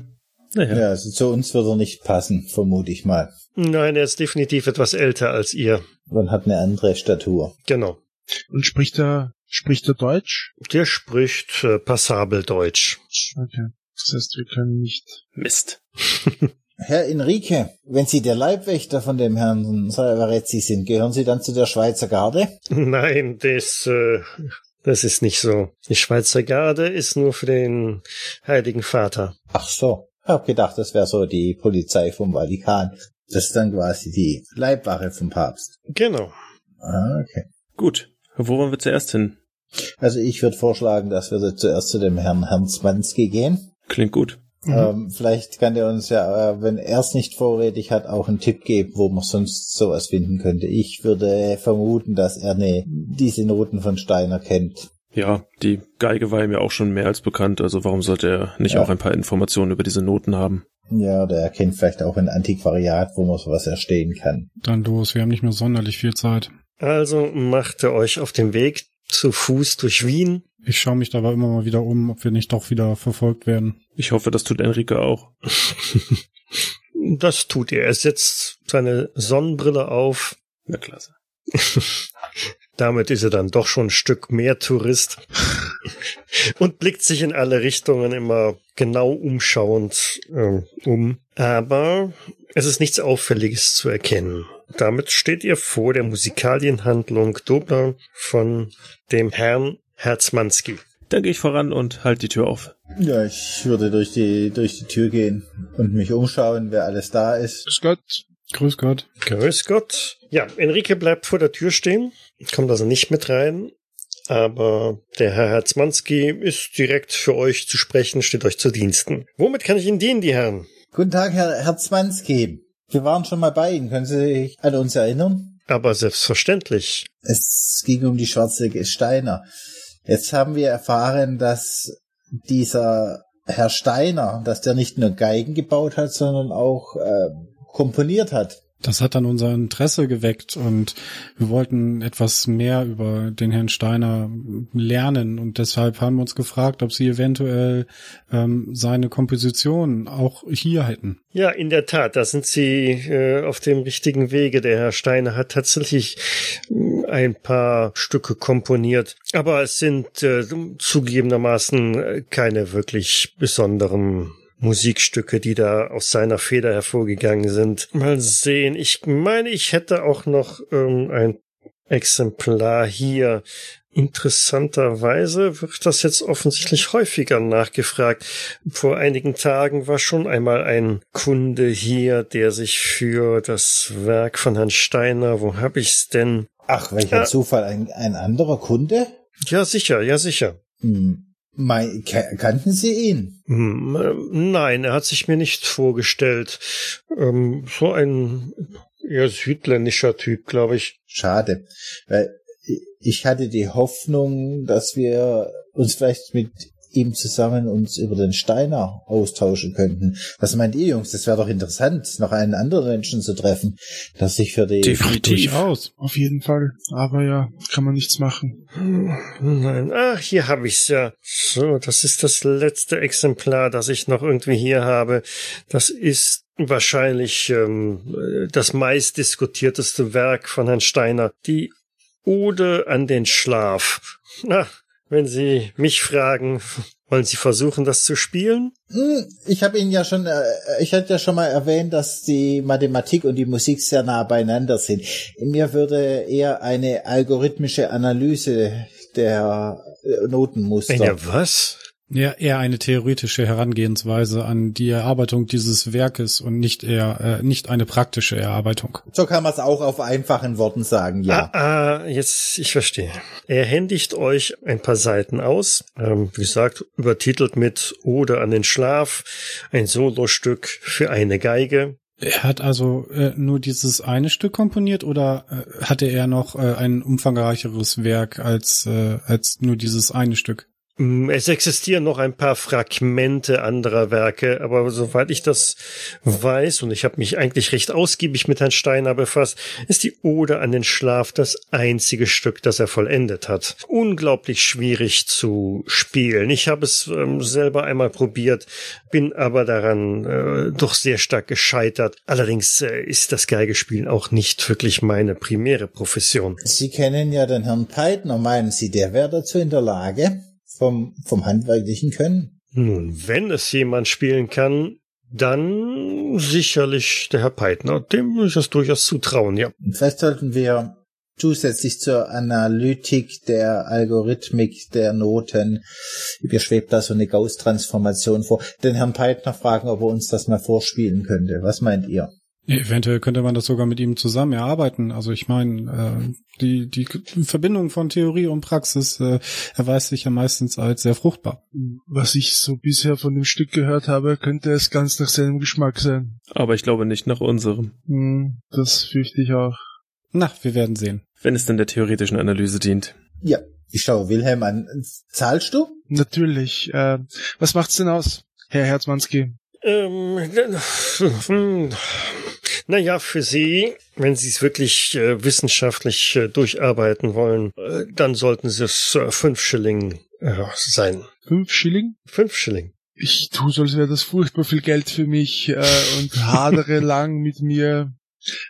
S2: naja.
S4: Ja, also zu uns wird er nicht passen, vermute ich mal.
S1: Nein, er ist definitiv etwas älter als ihr.
S4: Und hat eine andere Statur.
S1: Genau.
S3: Und spricht er, spricht er Deutsch?
S1: Der spricht äh, passabel Deutsch.
S3: Okay. Das heißt, wir können nicht.
S2: Mist. (laughs)
S4: Herr Enrique, wenn Sie der Leibwächter von dem Herrn Salvarezzi sind, gehören Sie dann zu der Schweizer Garde? (laughs)
S1: Nein, das, äh, das ist nicht so. Die Schweizer Garde ist nur für den Heiligen Vater.
S4: Ach so. Ich hab gedacht, das wäre so die Polizei vom Vatikan. Das ist dann quasi die Leibwache vom Papst.
S1: Genau.
S4: Ah, okay.
S2: Gut. Wo wollen wir zuerst hin?
S4: Also ich würde vorschlagen, dass wir zuerst zu dem Herrn Herzmanski gehen.
S2: Klingt gut.
S4: Ähm, vielleicht kann er uns ja, äh, wenn er es nicht vorrätig hat, auch einen Tipp geben, wo man sonst sowas finden könnte. Ich würde vermuten, dass er ne, diese Noten von Steiner kennt.
S2: Ja, die Geige war ihm ja auch schon mehr als bekannt, also warum sollte er nicht
S4: Ja.
S2: auch ein paar Informationen über diese Noten haben?
S4: Ja, oder er kennt vielleicht auch ein Antiquariat, wo man sowas erstehen kann.
S5: Dann los, wir haben nicht mehr sonderlich viel Zeit.
S1: Also macht ihr euch auf den Weg zu Fuß durch Wien.
S5: Ich schaue mich dabei immer mal wieder um, ob wir nicht doch wieder verfolgt werden.
S2: Ich hoffe, das tut Enrique auch. (laughs)
S1: Das tut er. Er setzt seine Sonnenbrille auf.
S2: Na klasse. (laughs)
S1: Damit ist er dann doch schon ein Stück mehr Tourist. (laughs) Und blickt sich in alle Richtungen immer genau umschauend ähm, um. Aber es ist nichts Auffälliges zu erkennen. Damit steht ihr vor der Musikalienhandlung Dobler von dem Herrn Herzmanski.
S2: Dann gehe ich voran und halt die Tür auf.
S4: Ja, ich würde durch die, durch die Tür gehen und mich umschauen, wer alles da ist.
S3: Grüß Gott.
S5: Grüß Gott.
S1: Grüß Gott. Ja, Enrique bleibt vor der Tür stehen, kommt also nicht mit rein. Aber der Herr Herzmanski ist direkt für euch zu sprechen, steht euch zu Diensten. Womit kann ich Ihnen dienen, die Herren?
S4: Guten Tag, Herr Herzmanski. Wir waren schon mal bei Ihnen. Können Sie sich an uns erinnern?
S1: Aber selbstverständlich.
S4: Es ging um die schwarze Steiner. Jetzt haben wir erfahren, dass dieser Herr Steiner, dass der nicht nur Geigen gebaut hat, sondern auch äh, komponiert hat.
S5: Das hat dann unser Interesse geweckt und wir wollten etwas mehr über den Herrn Steiner lernen und deshalb haben wir uns gefragt, ob Sie eventuell ähm, seine Komposition auch hier hätten.
S1: Ja, in der Tat, da sind Sie äh, auf dem richtigen Wege. Der Herr Steiner hat tatsächlich äh, ein paar Stücke komponiert, aber es sind äh, zugegebenermaßen äh, keine wirklich besonderen Musikstücke, die da aus seiner Feder hervorgegangen sind. Mal sehen, ich meine, ich hätte auch noch ähm, ein Exemplar hier. Interessanterweise wird das jetzt offensichtlich häufiger nachgefragt. Vor einigen Tagen war schon einmal ein Kunde hier, der sich für das Werk von Herrn Steiner, wo hab ich's denn?
S4: Ach, welcher
S1: Ja.
S4: Zufall, ein, ein anderer Kunde?
S1: Ja, sicher, ja, sicher.
S4: Hm. Mei, ka- kannten Sie ihn?
S1: Hm, ähm, nein, er hat sich mir nicht vorgestellt. Ähm, so ein eher südländischer Typ, glaube ich.
S4: Schade, weil ich hatte die Hoffnung, dass wir uns vielleicht mit ihm zusammen uns über den Steiner austauschen könnten. Was meint ihr, Jungs? Das wäre doch interessant, noch einen anderen Menschen zu treffen, der sich für die...
S2: Definitiv.
S5: Durchaus.
S3: Auf jeden Fall. Aber ja, kann man nichts machen.
S1: Nein, ach, hier habe ich's ja. So, das ist das letzte Exemplar, das ich noch irgendwie hier habe. Das ist wahrscheinlich ähm, das meistdiskutierteste Werk von Herrn Steiner. Die Ode an den Schlaf. Na, wenn Sie mich fragen, wollen Sie versuchen, das zu spielen?
S4: Hm, Ich habe Ihnen ja schon, äh, ich hatte ja schon mal erwähnt, dass die Mathematik und die Musik sehr nah beieinander sind. Mir würde eher eine algorithmische Analyse der äh, Notenmuster.
S1: Ja, was?
S5: Ja, eher eine theoretische Herangehensweise an die Erarbeitung dieses Werkes und nicht eher äh, nicht eine praktische Erarbeitung.
S4: So kann man es auch auf einfachen Worten sagen, ja.
S1: Ah, ah, jetzt, ich verstehe. Er händigt euch ein paar Seiten aus, ähm, wie gesagt, übertitelt mit Ode an den Schlaf, ein Solostück für eine Geige.
S5: Er hat also äh, nur dieses eine Stück komponiert oder äh, hatte er noch äh, ein umfangreicheres Werk als äh, als nur dieses eine Stück?
S1: Mm, Es existieren noch ein paar Fragmente anderer Werke, aber soweit ich das weiß, und ich habe mich eigentlich recht ausgiebig mit Herrn Steiner befasst, ist die Ode an den Schlaf das einzige Stück, das er vollendet hat. Unglaublich schwierig zu spielen. Ich habe es ähm, selber einmal probiert, bin aber daran äh, doch sehr stark gescheitert. Allerdings äh, ist das Geigespielen auch nicht wirklich meine primäre Profession.
S4: Sie kennen ja den Herrn Peitner. Meinen Sie, der wäre dazu in der Lage? Vom, vom handwerklichen Können?
S1: Nun, wenn es jemand spielen kann, dann sicherlich der Herr Peitner. Dem würde ich das durchaus zutrauen, ja.
S4: Vielleicht sollten wir zusätzlich zur Analytik der Algorithmik der Noten, mir schwebt da so eine Gauss-Transformation vor, den Herrn Peitner fragen, ob er uns das mal vorspielen könnte. Was meint ihr?
S5: Eventuell könnte man das sogar mit ihm zusammen erarbeiten. Also ich meine, äh, die, die Verbindung von Theorie und Praxis äh, erweist sich ja meistens als sehr fruchtbar.
S3: Was ich so bisher von dem Stück gehört habe, könnte es ganz nach seinem Geschmack sein.
S2: Aber ich glaube nicht nach unserem.
S3: Hm, das fürchte ich auch.
S5: Na, wir werden sehen.
S2: Wenn es denn der theoretischen Analyse dient.
S4: Ja, ich schaue Wilhelm an. Zahlst du?
S3: Natürlich. Äh, was macht's denn aus, Herr Herzmanski?
S1: Ähm, hm, naja, für Sie, wenn Sie es wirklich äh, wissenschaftlich äh, durcharbeiten wollen, äh, dann sollten Sie es äh, fünf Schilling äh, sein.
S3: Fünf Schilling?
S1: Fünf Schilling.
S3: Ich tu so, als wäre das furchtbar viel Geld für mich äh, und hadere (laughs) lang mit mir,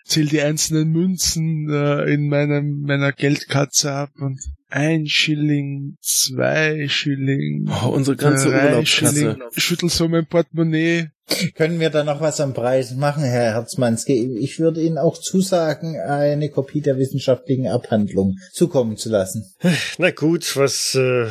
S3: zähl die einzelnen Münzen in meinem meiner Geldkatze ab und ein Schilling, zwei Schilling,
S2: Oh, unsere ganze
S3: drei. Schilling, schüttel so mein Portemonnaie.
S4: Können wir da noch was am Preis machen, Herr Herzmanski? Ich würde Ihnen auch zusagen, eine Kopie der wissenschaftlichen Abhandlung zukommen zu lassen.
S1: Na gut, was, äh,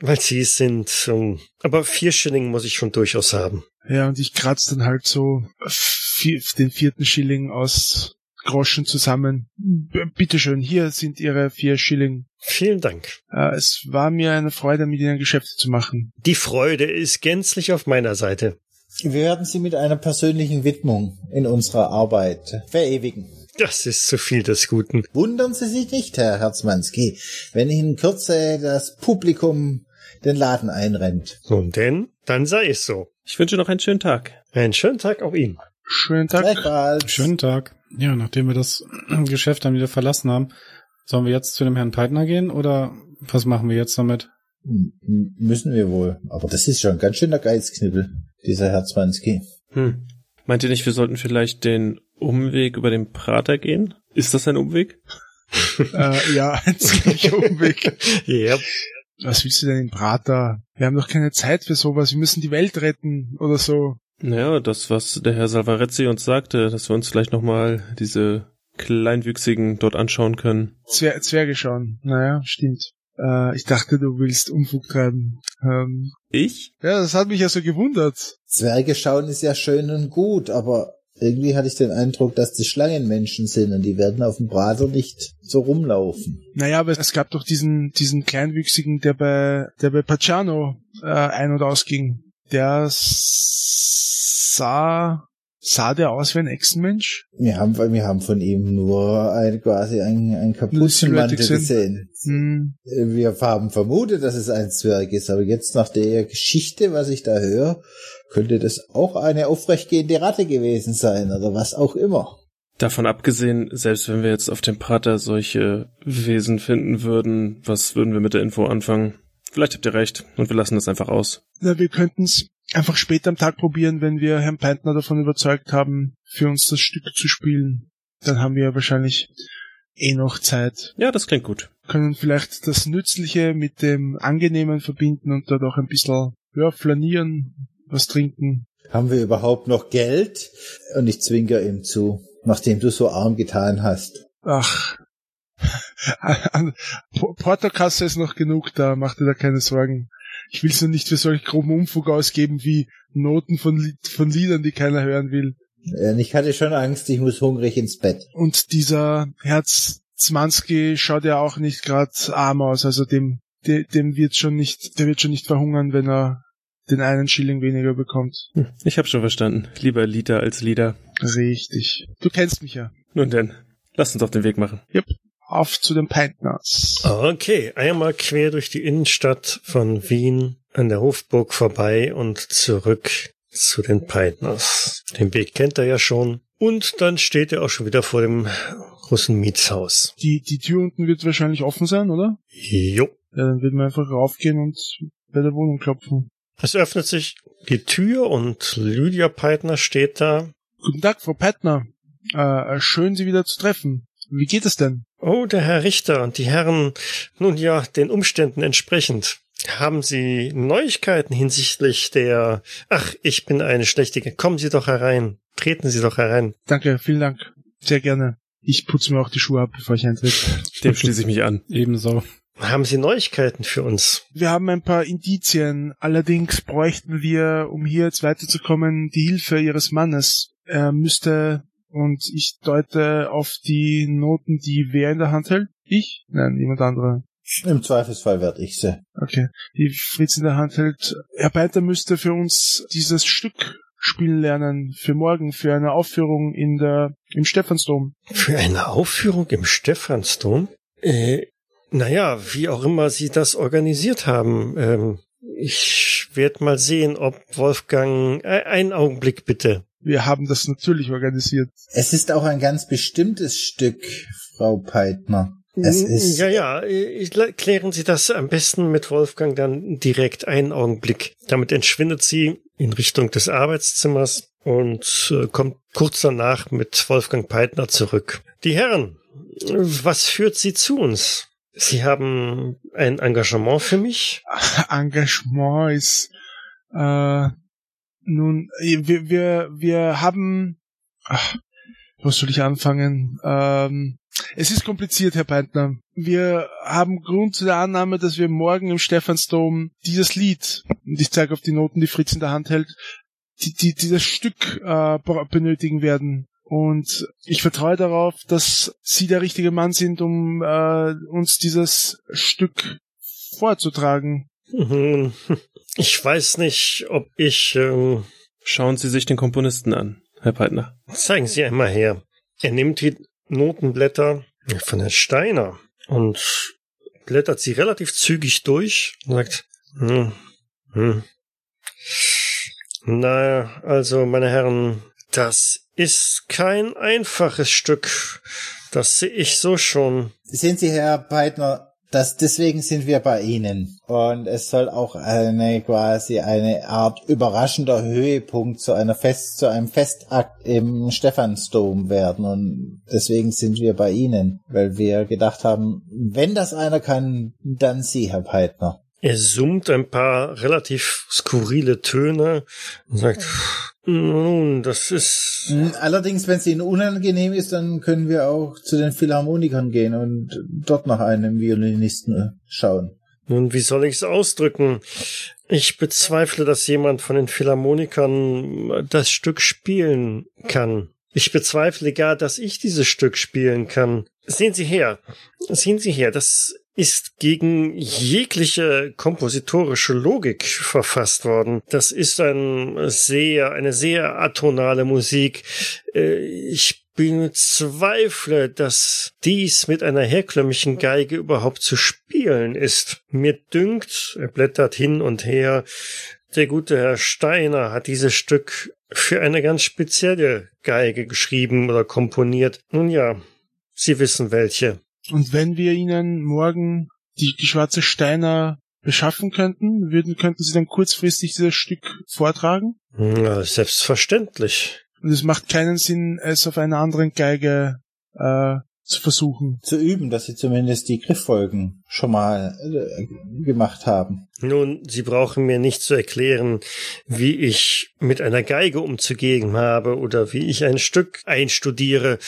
S1: weil Sie es sind. Um, aber vier Schilling muss ich schon durchaus haben.
S3: Ja, und ich kratz dann halt so vier, den vierten Schilling aus Groschen zusammen. B bitteschön, hier sind Ihre vier Schilling.
S1: Vielen Dank.
S3: Äh, es war mir eine Freude, mit Ihnen Geschäfte zu machen.
S1: Die Freude ist gänzlich auf meiner Seite.
S4: Wir werden Sie mit einer persönlichen Widmung in unserer Arbeit verewigen.
S1: Das ist zu viel des Guten.
S4: Wundern Sie sich nicht, Herr Herzmanski, wenn in Kürze das Publikum den Laden einrennt.
S1: Nun denn, dann sei es so.
S2: Ich wünsche noch einen schönen Tag.
S1: Einen schönen Tag auch Ihnen.
S3: Schönen Tag.
S5: Schönen Tag. Ja, nachdem wir das (clears throat) Geschäft dann wieder verlassen haben, sollen wir jetzt zu dem Herrn Peitner gehen oder was machen wir jetzt damit?
S4: M- Müssen wir wohl. Aber das ist schon ein ganz schöner Geizknibbel, dieser Herzmanski.
S2: Hm. Meint ihr nicht, wir sollten vielleicht den Umweg über den Prater gehen? Ist das ein Umweg? (laughs)
S3: äh, ja, (laughs) ein ziemlicher Umweg.
S1: Ja,
S3: Was willst du denn in Prater? Wir haben doch keine Zeit für sowas. Wir müssen die Welt retten oder so.
S2: Naja, das, was der Herr Salvarezzi uns sagte, dass wir uns vielleicht nochmal diese Kleinwüchsigen dort anschauen können.
S3: Zwer Zwerge schauen. Naja, stimmt. Äh, ich dachte, du willst Unfug treiben. Ähm,
S2: Ich?
S3: ja, das hat mich ja so gewundert.
S4: Zwerge schauen ist ja schön und gut, aber irgendwie hatte ich den Eindruck, dass die Schlangenmenschen sind und die werden auf dem Prater nicht so rumlaufen.
S3: Naja, aber es gab doch diesen, diesen Kleinwüchsigen, der bei, der bei Pacciano äh, ein- und ausging. Der sah, sah der aus wie ein Echsenmensch?
S4: Wir haben, wir haben von ihm nur ein, quasi ein, ein Kapuzenmantel gesehen.
S3: Hm,
S4: Wir haben vermutet, dass es ein Zwerg ist, aber jetzt nach der Geschichte, was ich da höre, könnte das auch eine aufrechtgehende Ratte gewesen sein oder was auch immer.
S2: Davon abgesehen, selbst wenn wir jetzt auf dem Prater solche Wesen finden würden, was würden wir mit der Info anfangen? Vielleicht habt ihr recht und wir lassen das einfach aus.
S3: Na, wir könnten es einfach später am Tag probieren, wenn wir Herrn Peintner davon überzeugt haben, für uns das Stück zu spielen. Dann haben wir wahrscheinlich eh noch Zeit.
S2: Ja, das klingt gut.
S3: Können vielleicht das Nützliche mit dem Angenehmen verbinden und dort auch ein bisschen, ja, flanieren, was trinken.
S4: Haben wir überhaupt noch Geld? Und ich zwinker ihm zu, nachdem du so arm getan hast.
S3: Ach. (laughs) An Portokasse ist noch genug da, mach dir da keine Sorgen. Ich will's nur nicht für solch groben Umfug ausgeben wie Noten von, von Liedern, die keiner hören will.
S4: Und ich hatte schon Angst, ich muss hungrig ins Bett.
S3: Und dieser Herz Zmanski schaut ja auch nicht gerade arm aus, also dem, dem, dem wird schon nicht, der wird schon nicht verhungern, wenn er den einen Schilling weniger bekommt.
S2: Hm, Ich hab schon verstanden. Lieber Liter als Lieder.
S3: Richtig. Du kennst mich ja.
S2: Nun denn, lass uns auf den Weg machen.
S3: Yep. Auf zu den Pintners.
S1: Okay, einmal quer durch die Innenstadt von Wien an der Hofburg vorbei und zurück zu den Peitners. Den Weg kennt er ja schon. Und dann steht er auch schon wieder vor dem großen Mietshaus.
S3: Die, die Tür unten wird wahrscheinlich offen sein, oder?
S1: Jo.
S3: Ja, dann wird man einfach raufgehen und bei der Wohnung klopfen.
S1: Es öffnet sich die Tür und Lydia Peitner steht da.
S3: Guten Tag, Frau Pettner. Äh, schön, Sie wieder zu treffen. Wie geht es denn?
S1: Oh, der Herr Richter und die Herren, nun ja, den Umständen entsprechend. Haben Sie Neuigkeiten hinsichtlich der... Ach, ich bin eine Schlechtige. Kommen Sie doch herein. Treten Sie doch herein.
S3: Danke, vielen Dank. Sehr gerne. Ich putze mir auch die Schuhe ab, bevor ich eintritt. (laughs)
S2: Dem schließe ich mich an.
S5: Ebenso.
S1: Haben Sie Neuigkeiten für uns?
S3: Wir haben ein paar Indizien. Allerdings bräuchten wir, um hier jetzt weiterzukommen, die Hilfe Ihres Mannes. Er müsste, und ich deute auf die Noten, die wer in der Hand hält? Ich? Nein, jemand anderer.
S4: Im Zweifelsfall werd ich sie.
S3: Okay. Die Fritz in der Hand hält. Herr Beiter müsste für uns dieses Stück spielen lernen für morgen, für eine Aufführung in der, im Stephansdom.
S1: Für eine Aufführung im Stephansdom? Äh, naja, wie auch immer Sie das organisiert haben. Ähm, ich werde mal sehen, ob Wolfgang... Äh, einen Augenblick bitte.
S3: Wir haben das natürlich organisiert.
S4: Es ist auch ein ganz bestimmtes Stück, Frau Peitner. Es ist
S1: Ja, ja, klären Sie das am besten mit Wolfgang dann direkt einen Augenblick. Damit entschwindet sie in Richtung des Arbeitszimmers und äh, kommt kurz danach mit Wolfgang Peitner zurück. Die Herren, was führt Sie zu uns? Sie haben ein Engagement für mich? (laughs)
S3: Engagement ist äh, nun wir wir wir haben ach, was soll ich anfangen? Ähm, es ist kompliziert, Herr Peitner. Wir haben Grund zu der Annahme, dass wir morgen im Stephansdom dieses Lied, und ich zeige auf die Noten, die Fritz in der Hand hält, die, die, dieses Stück äh, benötigen werden. Und ich vertraue darauf, dass Sie der richtige Mann sind, um äh, uns dieses Stück vorzutragen.
S1: Ich weiß nicht, ob ich... Ähm,
S2: Schauen Sie sich den Komponisten an, Herr Peitner.
S1: zeigen Sie einmal her. Er nimmt die Notenblätter von Herrn Steiner und blättert sie relativ zügig durch und sagt, hm, hm. Naja, also, meine Herren, das ist kein einfaches Stück. Das sehe ich so schon.
S4: Sehen Sie, Herr Peitner, das, deswegen sind wir bei Ihnen. Und es soll auch eine quasi eine Art überraschender Höhepunkt zu einer Fest, zu einem Festakt im Stephansdom werden. Und deswegen sind wir bei Ihnen, weil wir gedacht haben, wenn das einer kann, dann Sie, Herr Peitner.
S1: Er summt ein paar relativ skurrile Töne und sagt, nun, das ist...
S4: Allerdings, wenn es Ihnen unangenehm ist, dann können wir auch zu den Philharmonikern gehen und dort nach einem Violinisten schauen.
S1: Nun, wie soll ich es ausdrücken? Ich bezweifle, dass jemand von den Philharmonikern das Stück spielen kann. Ich bezweifle gar, dass ich dieses Stück spielen kann. Sehen Sie her. Sehen Sie her. Das ist gegen jegliche kompositorische Logik verfasst worden. Das ist ein sehr, eine sehr atonale Musik. Äh, Ich bezweifle, dass dies mit einer herkömmlichen Geige überhaupt zu spielen ist. Mir dünkt, er blättert hin und her, der gute Herr Steiner hat dieses Stück für eine ganz spezielle Geige geschrieben oder komponiert. Nun ja, Sie wissen welche.
S3: Und wenn wir Ihnen morgen die, die schwarze Steiner beschaffen könnten, würden, könnten Sie dann kurzfristig dieses Stück vortragen?
S1: Na, selbstverständlich.
S3: Und es macht keinen Sinn, es auf einer anderen Geige äh, zu versuchen.
S4: Zu üben, dass sie zumindest die Grifffolgen schon mal äh, gemacht haben.
S1: Nun, Sie brauchen mir nicht zu erklären, wie ich mit einer Geige umzugehen habe oder wie ich ein Stück einstudiere.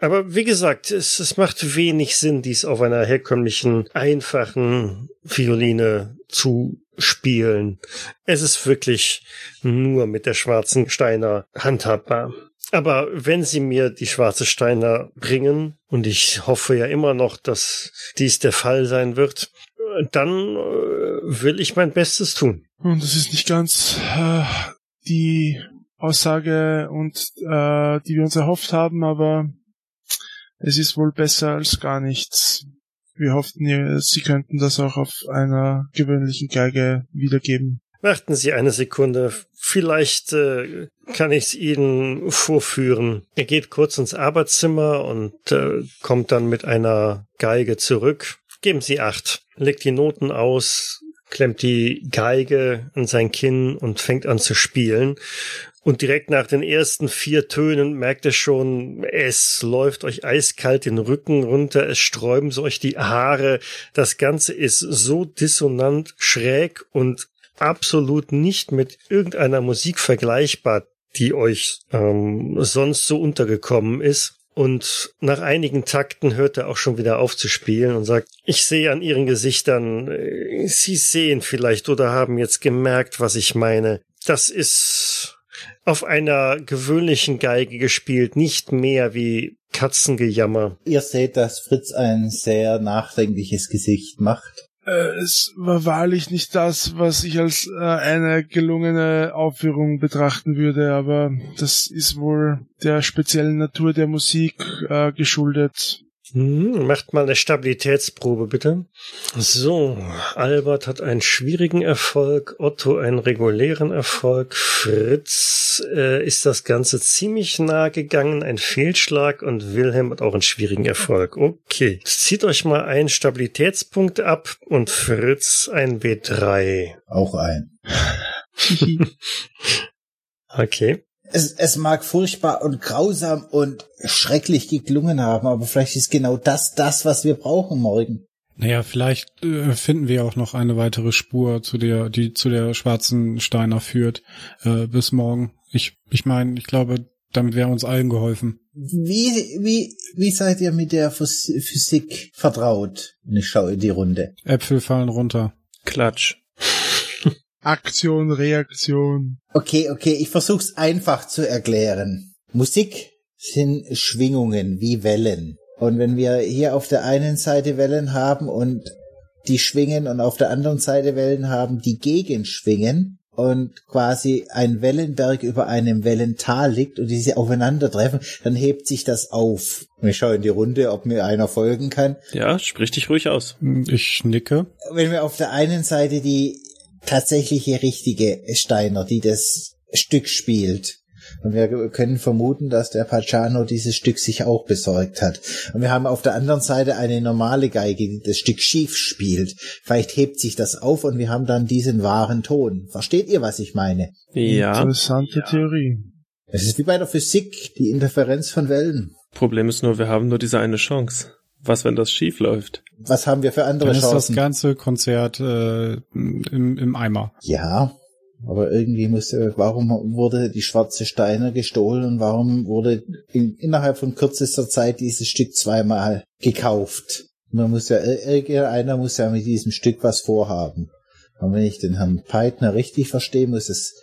S1: Aber wie gesagt, es, es macht wenig Sinn, dies auf einer herkömmlichen, einfachen Violine zu spielen. Es ist wirklich nur mit der schwarzen Steiner handhabbar. Aber wenn Sie mir die schwarze Steiner bringen, und ich hoffe ja immer noch, dass dies der Fall sein wird, dann äh, will ich mein Bestes tun.
S3: Und das ist nicht ganz äh, die Aussage und äh, die wir uns erhofft haben, aber es ist wohl besser als gar nichts. Wir hofften, Sie könnten das auch auf einer gewöhnlichen Geige wiedergeben.
S1: Warten Sie eine Sekunde. Vielleicht äh, kann ich es Ihnen vorführen. Er geht kurz ins Arbeitszimmer und äh, kommt dann mit einer Geige zurück. Geben Sie acht. Legt die Noten aus, klemmt die Geige an sein Kinn und fängt an zu spielen. Und direkt nach den ersten vier Tönen merkt er schon, es läuft euch eiskalt den Rücken runter, es sträuben so euch die Haare. Das Ganze ist so dissonant, schräg und absolut nicht mit irgendeiner Musik vergleichbar, die euch ähm, sonst so untergekommen ist. Und nach einigen Takten hört er auch schon wieder auf zu spielen und sagt, ich sehe an ihren Gesichtern, äh, sie sehen vielleicht oder haben jetzt gemerkt, was ich meine. Das ist auf einer gewöhnlichen Geige gespielt, nicht mehr wie Katzengejammer.
S4: Ihr seht, dass Fritz ein sehr nachdenkliches Gesicht macht.
S3: Äh, es war wahrlich nicht das, was ich als äh, eine gelungene Aufführung betrachten würde, aber das ist wohl der speziellen Natur der Musik äh, geschuldet.
S1: Hm, macht mal eine Stabilitätsprobe, bitte. So, Albert hat einen schwierigen Erfolg, Otto einen regulären Erfolg, Fritz äh, ist das Ganze ziemlich nah gegangen, ein Fehlschlag und Wilhelm hat auch einen schwierigen Erfolg. Okay, zieht euch mal einen Stabilitätspunkt ab und Fritz ein W3.
S4: Auch ein. (laughs) (laughs)
S1: okay
S4: es, es mag furchtbar und grausam und schrecklich geklungen haben, aber vielleicht ist genau das das, was wir brauchen morgen.
S5: Naja, vielleicht äh, finden wir auch noch eine weitere Spur, zu der, die zu der schwarzen Steiner führt, äh, bis morgen. Ich, ich meine, ich glaube, damit wäre uns allen geholfen.
S4: Wie, wie, wie seid ihr mit der Physik vertraut? Und ich schaue in die Runde.
S5: Äpfel fallen runter.
S2: Klatsch.
S3: Aktion, Reaktion.
S4: Okay, okay, ich versuch's einfach zu erklären. Musik sind Schwingungen wie Wellen. Und wenn wir hier auf der einen Seite Wellen haben und die schwingen und auf der anderen Seite Wellen haben, die gegenschwingen und quasi ein Wellenberg über einem Wellental liegt und diese aufeinandertreffen, dann hebt sich das auf. Ich schaue in die Runde, ob mir einer folgen kann.
S2: Ja, sprich dich ruhig aus.
S5: Ich nicke.
S4: Wenn wir auf der einen Seite die tatsächliche richtige Steiner, die das Stück spielt. Und wir können vermuten, dass der Pacciano dieses Stück sich auch besorgt hat. Und wir haben auf der anderen Seite eine normale Geige, die das Stück schief spielt. Vielleicht hebt sich das auf und wir haben dann diesen wahren Ton. Versteht ihr, was ich meine?
S2: Ja.
S3: Interessante ja. Theorie.
S4: Es ist wie bei der Physik, die Interferenz von Wellen.
S2: Problem ist nur, wir haben nur diese eine Chance. Was, wenn das schief läuft?
S4: Was haben wir für andere
S5: Dann
S4: Chancen?
S5: ist das ganze Konzert äh, im, im Eimer.
S4: Ja, aber irgendwie musste, warum wurde die schwarze Steine gestohlen und warum wurde in, innerhalb von kürzester Zeit dieses Stück zweimal gekauft? Man muss ja, irgendeiner muss ja mit diesem Stück was vorhaben. Und wenn ich den Herrn Peitner richtig verstehe, muss es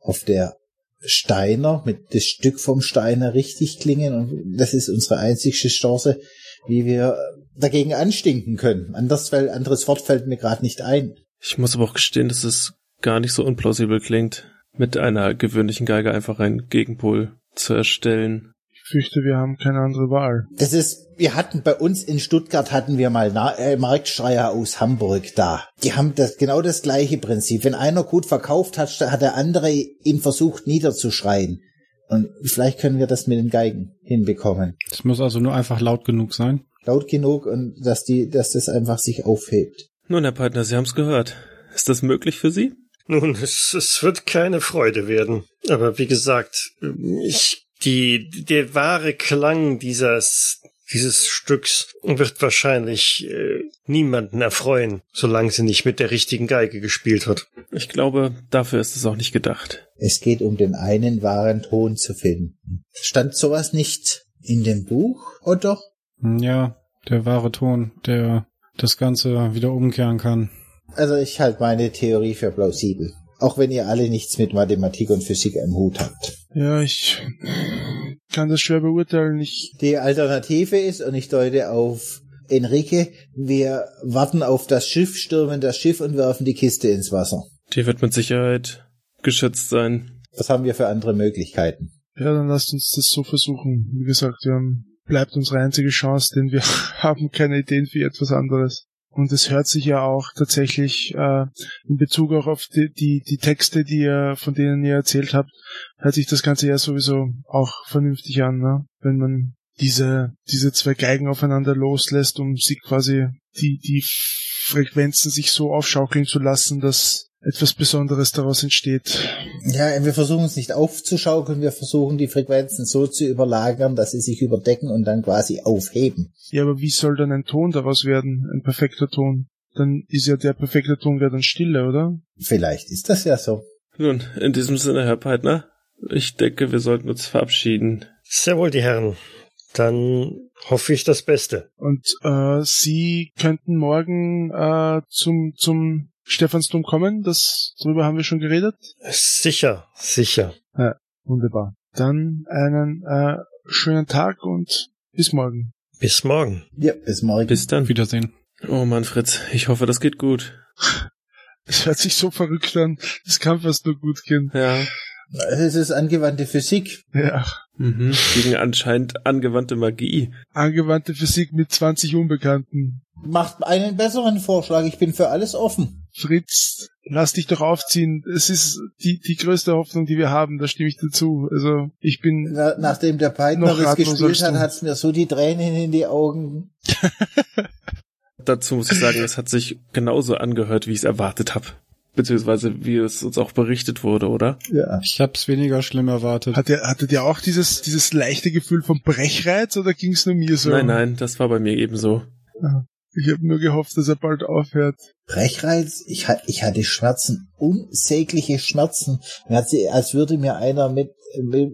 S4: auf der Steiner, mit das Stück vom Steiner richtig klingen und das ist unsere einzigste Chance, wie wir dagegen anstinken können. Anders, weil anderes Wort fällt mir gerade nicht ein.
S2: Ich muss aber auch gestehen, dass es gar nicht so unplausibel klingt, mit einer gewöhnlichen Geige einfach einen Gegenpol zu erstellen.
S3: Ich fürchte, wir haben keine andere Wahl.
S4: Das ist, wir hatten bei uns in Stuttgart hatten wir mal Na äh, Marktschreier aus Hamburg da. Die haben das genau das gleiche Prinzip. Wenn einer gut verkauft hat, hat der andere ihm versucht niederzuschreien. Und vielleicht können wir das mit den Geigen hinbekommen.
S5: Es muss also nur einfach laut genug sein.
S4: Laut genug und dass die, dass das einfach sich aufhebt.
S2: Nun, Herr Partner, Sie haben es gehört. Ist das möglich für Sie?
S1: Nun, es, es wird keine Freude werden. Aber wie gesagt, ich, die, der wahre Klang dieses, dieses Stücks wird wahrscheinlich äh, niemanden erfreuen, solange sie nicht mit der richtigen Geige gespielt wird.
S2: Ich glaube, dafür ist es auch nicht gedacht.
S4: Es geht um den einen wahren Ton zu finden. Stand sowas nicht in dem Buch, oder?
S5: Ja, der wahre Ton, der das Ganze wieder umkehren kann.
S4: Also ich halte meine Theorie für plausibel. Auch wenn ihr alle nichts mit Mathematik und Physik im Hut habt.
S3: Ja, ich kann das schwer beurteilen. Ich,
S4: Die Alternative ist, und ich deute auf Enrique, wir warten auf das Schiff, stürmen das Schiff und werfen die Kiste ins Wasser.
S2: Die wird mit Sicherheit geschützt sein.
S4: Was haben wir für andere Möglichkeiten?
S3: ja, dann lasst uns das so versuchen. Wie gesagt, wir haben, bleibt unsere einzige Chance, denn wir (laughs) haben keine Ideen für etwas anderes. Und es hört sich ja auch tatsächlich äh, in Bezug auch auf die, die, die Texte, die ihr, von denen ihr erzählt habt, hört sich das Ganze ja sowieso auch vernünftig an, ne? Wenn man diese, diese zwei Geigen aufeinander loslässt, um sie quasi die, die Frequenzen sich so aufschaukeln zu lassen, dass etwas Besonderes daraus entsteht.
S4: Ja, wir versuchen es nicht aufzuschaukeln, wir versuchen die Frequenzen so zu überlagern, dass sie sich überdecken und dann quasi aufheben.
S3: Ja, aber wie soll dann ein Ton daraus werden? Ein perfekter Ton? Dann ist ja der perfekte Ton wäre dann Stille, oder?
S4: Vielleicht ist das ja so.
S2: Nun, in diesem Sinne, Herr Peitner, ich denke, wir sollten uns verabschieden.
S1: Sehr wohl, die Herren. Dann hoffe ich das Beste.
S3: Und äh, Sie könnten morgen äh, zum zum Stephansdom kommen. Das darüber haben wir schon geredet.
S1: Sicher, sicher.
S3: Wunderbar. Dann einen äh, schönen Tag und bis morgen.
S1: Bis morgen.
S4: Ja, bis morgen.
S2: Bis dann.
S5: Wiedersehen.
S2: Oh Mann, Fritz, ich hoffe, das geht gut. (laughs)
S3: Es hört sich so verrückt an. Das kann fast nur gut gehen.
S2: Ja.
S4: Es ist angewandte Physik.
S3: Ja.
S2: Mhm. Gegen anscheinend angewandte Magie.
S3: Angewandte Physik mit 20 Unbekannten.
S4: Macht einen besseren Vorschlag, ich bin für alles offen.
S3: Fritz, lass dich doch aufziehen. Es ist die, die größte Hoffnung, die wir haben. Da stimme ich dazu. Also, ich bin
S4: Na, nachdem der Peitner das gespielt hat,
S3: du.
S4: hat's mir so die Tränen in die Augen. (laughs)
S2: Dazu muss ich sagen, es hat sich genauso angehört, wie ich es erwartet habe. Beziehungsweise wie es uns auch berichtet wurde, oder?
S4: Ja.
S5: Ich hab's weniger schlimm erwartet.
S3: Hat ihr, hattet ihr auch dieses, dieses leichte Gefühl vom Brechreiz oder ging's nur mir so?
S2: Nein, nein, das war bei mir ebenso.
S3: Ich habe nur gehofft, dass er bald aufhört.
S4: Brechreiz, ich, ich hatte Schmerzen, unsägliche Schmerzen. Als würde mir einer mit, mit,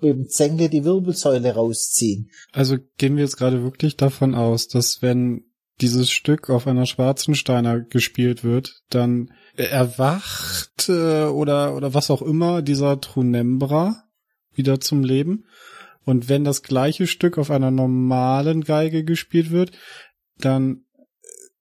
S4: mit dem Zengle die Wirbelsäule rausziehen.
S5: Also gehen wir jetzt gerade wirklich davon aus, dass wenn dieses Stück auf einer schwarzen Steiner gespielt wird, dann erwacht äh, oder oder was auch immer dieser Trunembra wieder zum Leben. Und wenn das gleiche Stück auf einer normalen Geige gespielt wird, dann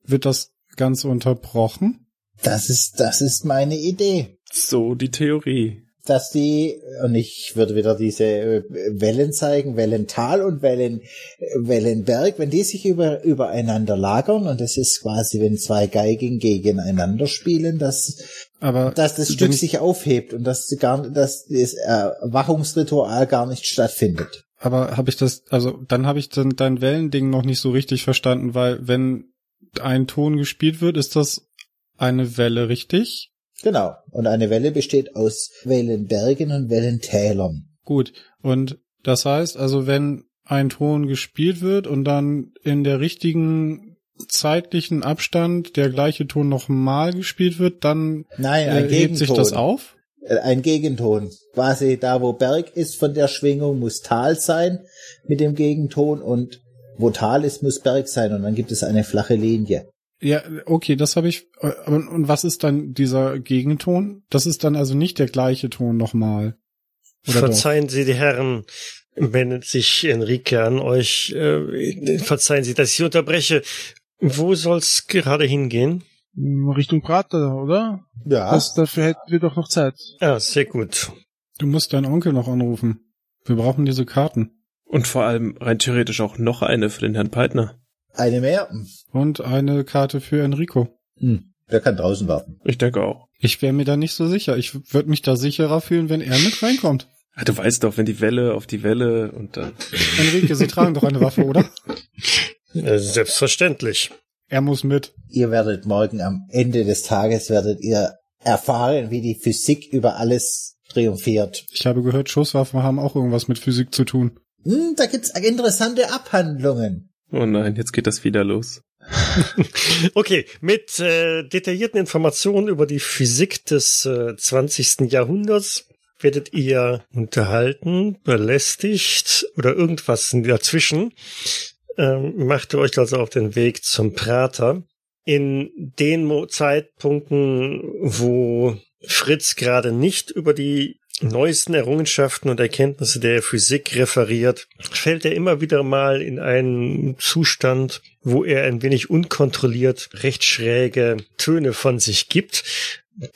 S5: wird das Ganze unterbrochen.
S4: Das ist, das ist meine Idee.
S2: So die Theorie.
S4: Dass die, und ich würde wieder diese äh, Wellen zeigen, Wellental und Wellen, äh, Wellenberg, wenn die sich über, übereinander lagern, und das ist quasi, wenn zwei Geigen gegeneinander spielen, dass,
S5: Aber
S4: dass das Stück
S5: ich-
S4: sich aufhebt und dass, gar, dass das Erwachungsritual gar nicht stattfindet.
S5: Aber habe ich das, also dann habe ich dann dein Wellending noch nicht so richtig verstanden, weil wenn ein Ton gespielt wird, ist das eine Welle, richtig?
S4: Genau. Und eine Welle besteht aus Wellenbergen und Wellentälern.
S5: Gut. Und das heißt, also wenn ein Ton gespielt wird und dann in der richtigen zeitlichen Abstand der gleiche Ton nochmal gespielt wird, dann
S4: Nein,
S5: äh, hebt sich das auf?
S4: Äh, Ein Gegenton. Quasi da, wo Berg ist von der Schwingung, muss Tal sein mit dem Gegenton und wo Tal ist, muss Berg sein und dann gibt es eine flache Linie.
S5: Ja, okay, das habe ich. äh, Und, und was ist dann dieser Gegenton? Das ist dann also nicht der gleiche Ton nochmal. Oder doch?
S1: Verzeihen Sie, die Herren, wendet sich Enrique an euch. Äh, verzeihen Sie, dass ich Sie unterbreche. Wo soll's gerade hingehen?
S3: Richtung Prater, oder?
S4: Ja,
S3: Das, dafür hätten wir doch noch Zeit.
S1: Ah, sehr gut.
S5: Du musst deinen Onkel noch anrufen. Wir brauchen diese Karten.
S2: Und vor allem rein theoretisch auch noch eine für den Herrn Peitner.
S4: eine mehr.
S5: Und eine Karte für Enrico.
S4: Hm, der kann draußen warten.
S2: Ich denke auch.
S5: Ich wäre mir da nicht so sicher. Ich würde mich da sicherer fühlen, wenn er mit reinkommt.
S2: Ah, du weißt doch, wenn die Welle auf die Welle und dann.
S5: Enrique, Sie tragen doch eine Waffe, oder? (laughs)
S1: Äh, selbstverständlich.
S5: Er muss mit.
S4: Ihr werdet morgen am Ende des Tages werdet ihr erfahren, wie die Physik über alles triumphiert.
S5: Ich habe gehört, Schusswaffen haben auch irgendwas mit Physik zu tun.
S4: Hm, da gibt's interessante Abhandlungen.
S2: Oh nein, jetzt geht das wieder los. (laughs)
S1: okay, mit äh, detaillierten Informationen über die Physik des äh, 20. Jahrhunderts werdet ihr unterhalten, belästigt oder irgendwas dazwischen. Ähm, macht ihr euch also auf den Weg zum Prater. In den Mo Zeitpunkten, wo Fritz gerade nicht über die neuesten Errungenschaften und Erkenntnisse der Physik referiert, fällt er immer wieder mal in einen Zustand, wo er ein wenig unkontrolliert recht schräge Töne von sich gibt,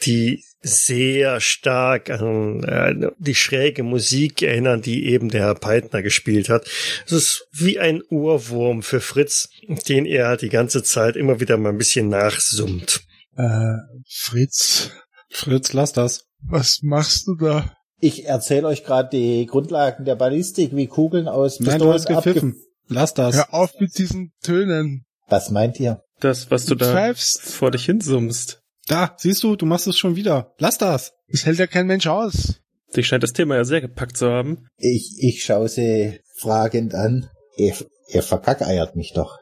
S1: die sehr stark an äh, die schräge Musik erinnern, die eben der Herr Peitner gespielt hat. Es ist wie ein Ohrwurm für Fritz, den er die ganze Zeit immer wieder mal ein bisschen nachsummt.
S3: Äh, Fritz,
S5: Fritz, lass das.
S3: was machst du da?
S4: Ich erzähle euch gerade die Grundlagen der Ballistik, wie Kugeln aus
S5: Nein, du hast
S4: Pistolen
S5: gepfiffen. Lass das.
S3: Hör auf mit diesen Tönen.
S4: Was meint ihr?
S2: Das, was du
S3: Du
S2: da vor dich hinsummst.
S5: Da, siehst du, du machst es schon wieder. Lass das.
S3: Das hält ja kein Mensch aus.
S2: Dich scheint das Thema ja sehr gepackt zu haben.
S4: Ich, ich schaue sie fragend an. Ihr, ihr verkackeiert mich doch.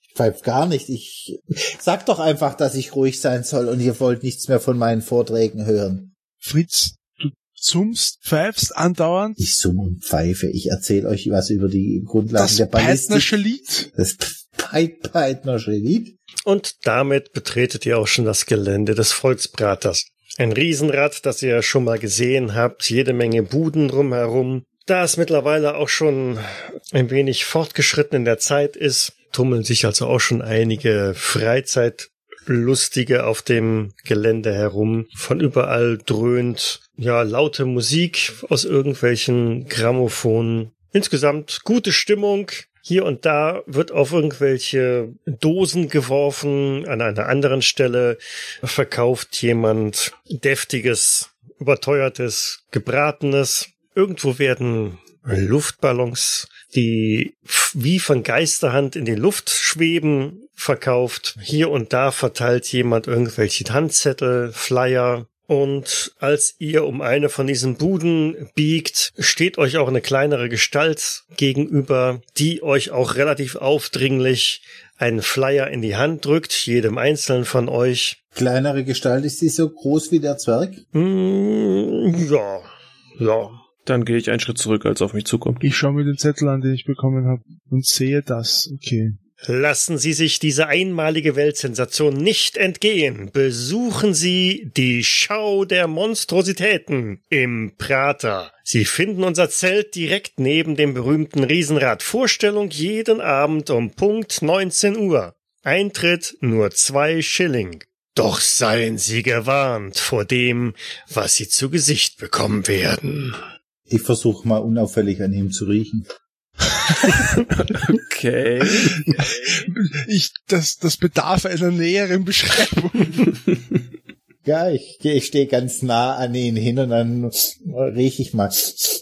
S4: Ich pfeife gar nicht. Ich sag doch einfach, dass ich ruhig sein soll und ihr wollt nichts mehr von meinen Vorträgen hören.
S3: Fritz, du summst, pfeifst andauernd.
S4: Ich summe und pfeife. Ich erzähle euch was über die Grundlagen
S3: Das
S4: der Ballistik.
S3: Peitnersche Lied.
S4: Das Peit Peitnersche Lied.
S1: Und damit betretet ihr auch schon das Gelände des Volksbraters. Ein Riesenrad, das ihr schon mal gesehen habt, jede Menge Buden drumherum. Da es mittlerweile auch schon ein wenig fortgeschritten in der Zeit ist, tummeln sich also auch schon einige Freizeitlustige auf dem Gelände herum. Von überall dröhnt ja laute Musik aus irgendwelchen Grammophonen. Insgesamt gute Stimmung, hier und da wird auf irgendwelche Dosen geworfen. An einer anderen Stelle verkauft jemand deftiges, überteuertes, gebratenes. Irgendwo werden Luftballons, die wie von Geisterhand in die Luft schweben, verkauft. Hier und da verteilt jemand irgendwelche Handzettel, Flyer, und als ihr um eine von diesen Buden biegt, steht euch auch eine kleinere Gestalt gegenüber, die euch auch relativ aufdringlich einen Flyer in die Hand drückt, jedem einzelnen von euch.
S4: Kleinere Gestalt, ist die so groß wie der Zwerg?
S1: Mm, ja, ja.
S2: Dann gehe ich einen Schritt zurück, als er auf mich zukommt.
S3: Ich schaue mir den Zettel an, den ich bekommen habe und sehe das. Okay.
S1: Lassen Sie sich diese einmalige Weltsensation nicht entgehen. Besuchen Sie die Schau der Monstrositäten im Prater. Sie finden unser Zelt direkt neben dem berühmten Riesenrad. Vorstellung jeden Abend um Punkt 19 Uhr. Eintritt nur zwei Schilling. Doch seien Sie gewarnt vor dem, was Sie zu Gesicht bekommen werden.
S4: Ich versuche mal unauffällig an ihm zu riechen.
S2: Okay.
S3: Ich, das, das bedarf einer näheren Beschreibung.
S4: Ja, ich, ich stehe ganz nah an ihn hin und dann rieche ich mal.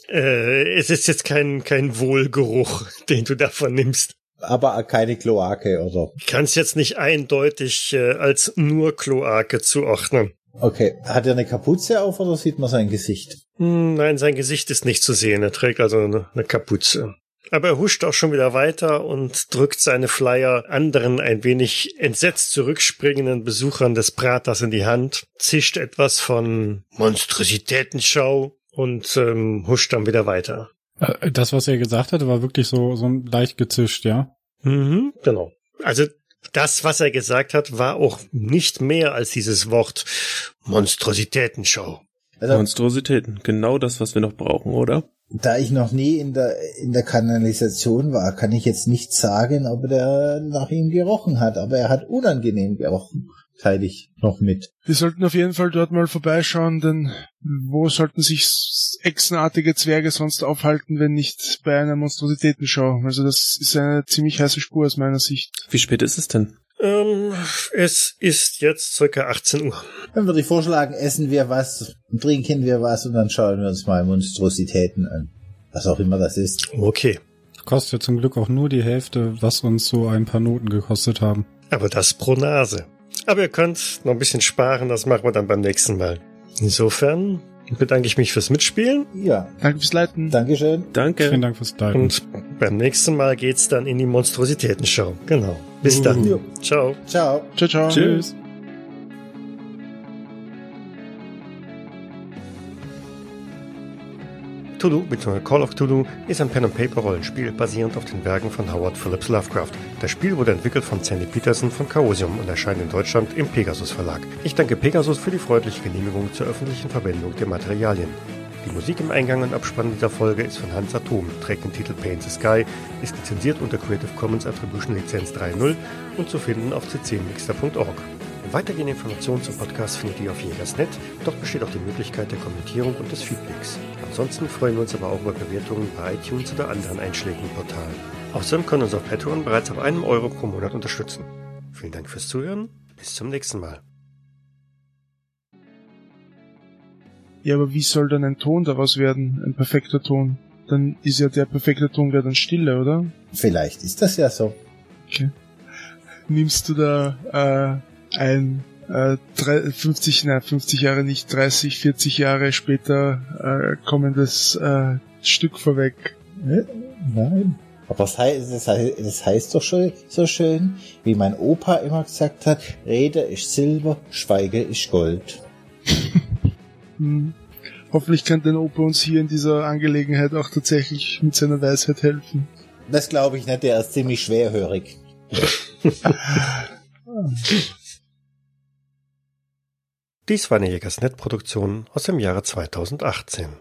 S1: Äh, es ist jetzt kein, kein Wohlgeruch, (laughs) den du davon nimmst.
S4: Aber keine Kloake, oder?
S1: Ich kann es jetzt nicht eindeutig äh, als nur Kloake zuordnen.
S4: Okay. Hat er eine Kapuze auf oder sieht man sein Gesicht?
S1: Hm, nein, sein Gesicht ist nicht zu sehen. Er trägt also eine, eine Kapuze. Aber er huscht auch schon wieder weiter und drückt seine Flyer anderen ein wenig entsetzt zurückspringenden Besuchern des Praters in die Hand, zischt etwas von Monstrositätenschau und ähm, huscht dann wieder weiter.
S5: Äh, Das, was er gesagt hatte, war wirklich so, so leicht gezischt, ja?
S1: Mhm, genau. Also das, was er gesagt hat, war auch nicht mehr als dieses Wort Monstrositätenschau.
S4: Also,
S2: Monstrositäten. Genau das, was wir noch brauchen, oder?
S4: Da ich noch nie in der, in der Kanalisation war, kann ich jetzt nicht sagen, ob der nach ihm gerochen hat. Aber er hat unangenehm gerochen. Teile ich noch mit.
S3: Wir sollten auf jeden Fall dort mal vorbeischauen, denn wo sollten sich echsenartige Zwerge sonst aufhalten, wenn nicht bei einer Monstrositätenschau? Also das ist eine ziemlich heiße Spur aus meiner Sicht.
S2: Wie spät ist es denn?
S1: Ähm, es ist jetzt circa 18 Uhr.
S4: Dann würde ich vorschlagen, essen wir was, trinken wir was und dann schauen wir uns mal Monstrositäten an. Was auch immer das ist.
S1: Okay.
S5: Kostet ja zum Glück auch nur die Hälfte, was uns so ein paar Noten gekostet haben.
S1: Aber das pro Nase. Aber ihr könnt noch ein bisschen sparen, das machen wir dann beim nächsten Mal. Insofern bedanke ich mich fürs Mitspielen.
S4: Ja.
S3: Danke fürs Leiten.
S4: Dankeschön.
S2: Danke.
S5: Vielen Dank fürs Leiten.
S1: Und beim nächsten Mal geht's dann in die Monstrositäten-Show. Genau. Bis dann.
S4: Jo.
S1: Ciao.
S4: Ciao.
S3: Ciao, ciao.
S2: Tschüss.
S1: Cthulhu bzw. Call of Cthulhu ist ein Pen-and-Paper-Rollenspiel basierend auf den Werken von Howard Phillips Lovecraft. Das Spiel wurde entwickelt von Sandy Peterson von Chaosium und erscheint in Deutschland im Pegasus Verlag. Ich danke Pegasus für die freundliche Genehmigung zur öffentlichen Verwendung der Materialien. Die Musik im Eingang und Abspann dieser Folge ist von Hans Atom, trägt den Titel Paint the Sky, ist lizenziert unter Creative Commons Attribution Lizenz 3.0 und zu finden auf ccmixter.org. Weitergehende Informationen zum Podcast findet ihr auf Jägersnet. Dort besteht auch die Möglichkeit der Kommentierung und des Feedbacks. Ansonsten freuen wir uns aber auch über Bewertungen bei iTunes oder anderen einschlägigen Portalen. Außerdem können uns auf Patreon bereits ab einem Euro pro Monat unterstützen. Vielen Dank fürs Zuhören. Bis zum nächsten Mal.
S3: Ja, aber wie soll dann ein Ton daraus werden? Ein perfekter Ton? Dann ist ja der perfekte Ton wäre dann Stille, oder?
S4: Vielleicht ist das ja so.
S3: Nimmst du da äh, ein äh, drei- 50, nein, 50 Jahre nicht, 30, 40 Jahre später äh, kommendes äh, Stück vorweg?
S4: Ne? Nein. Aber das heißt, das heißt, das heißt doch schon so schön, wie mein Opa immer gesagt hat, Rede ist Silber, Schweige ist Gold. (laughs)
S3: Hm. Hoffentlich kann dein Opa uns hier in dieser Angelegenheit auch tatsächlich mit seiner Weisheit helfen.
S4: Das glaube ich nicht, der ist ziemlich schwerhörig. (laughs)
S1: Dies war eine Jägersnet-Produktion aus dem Jahre 2018.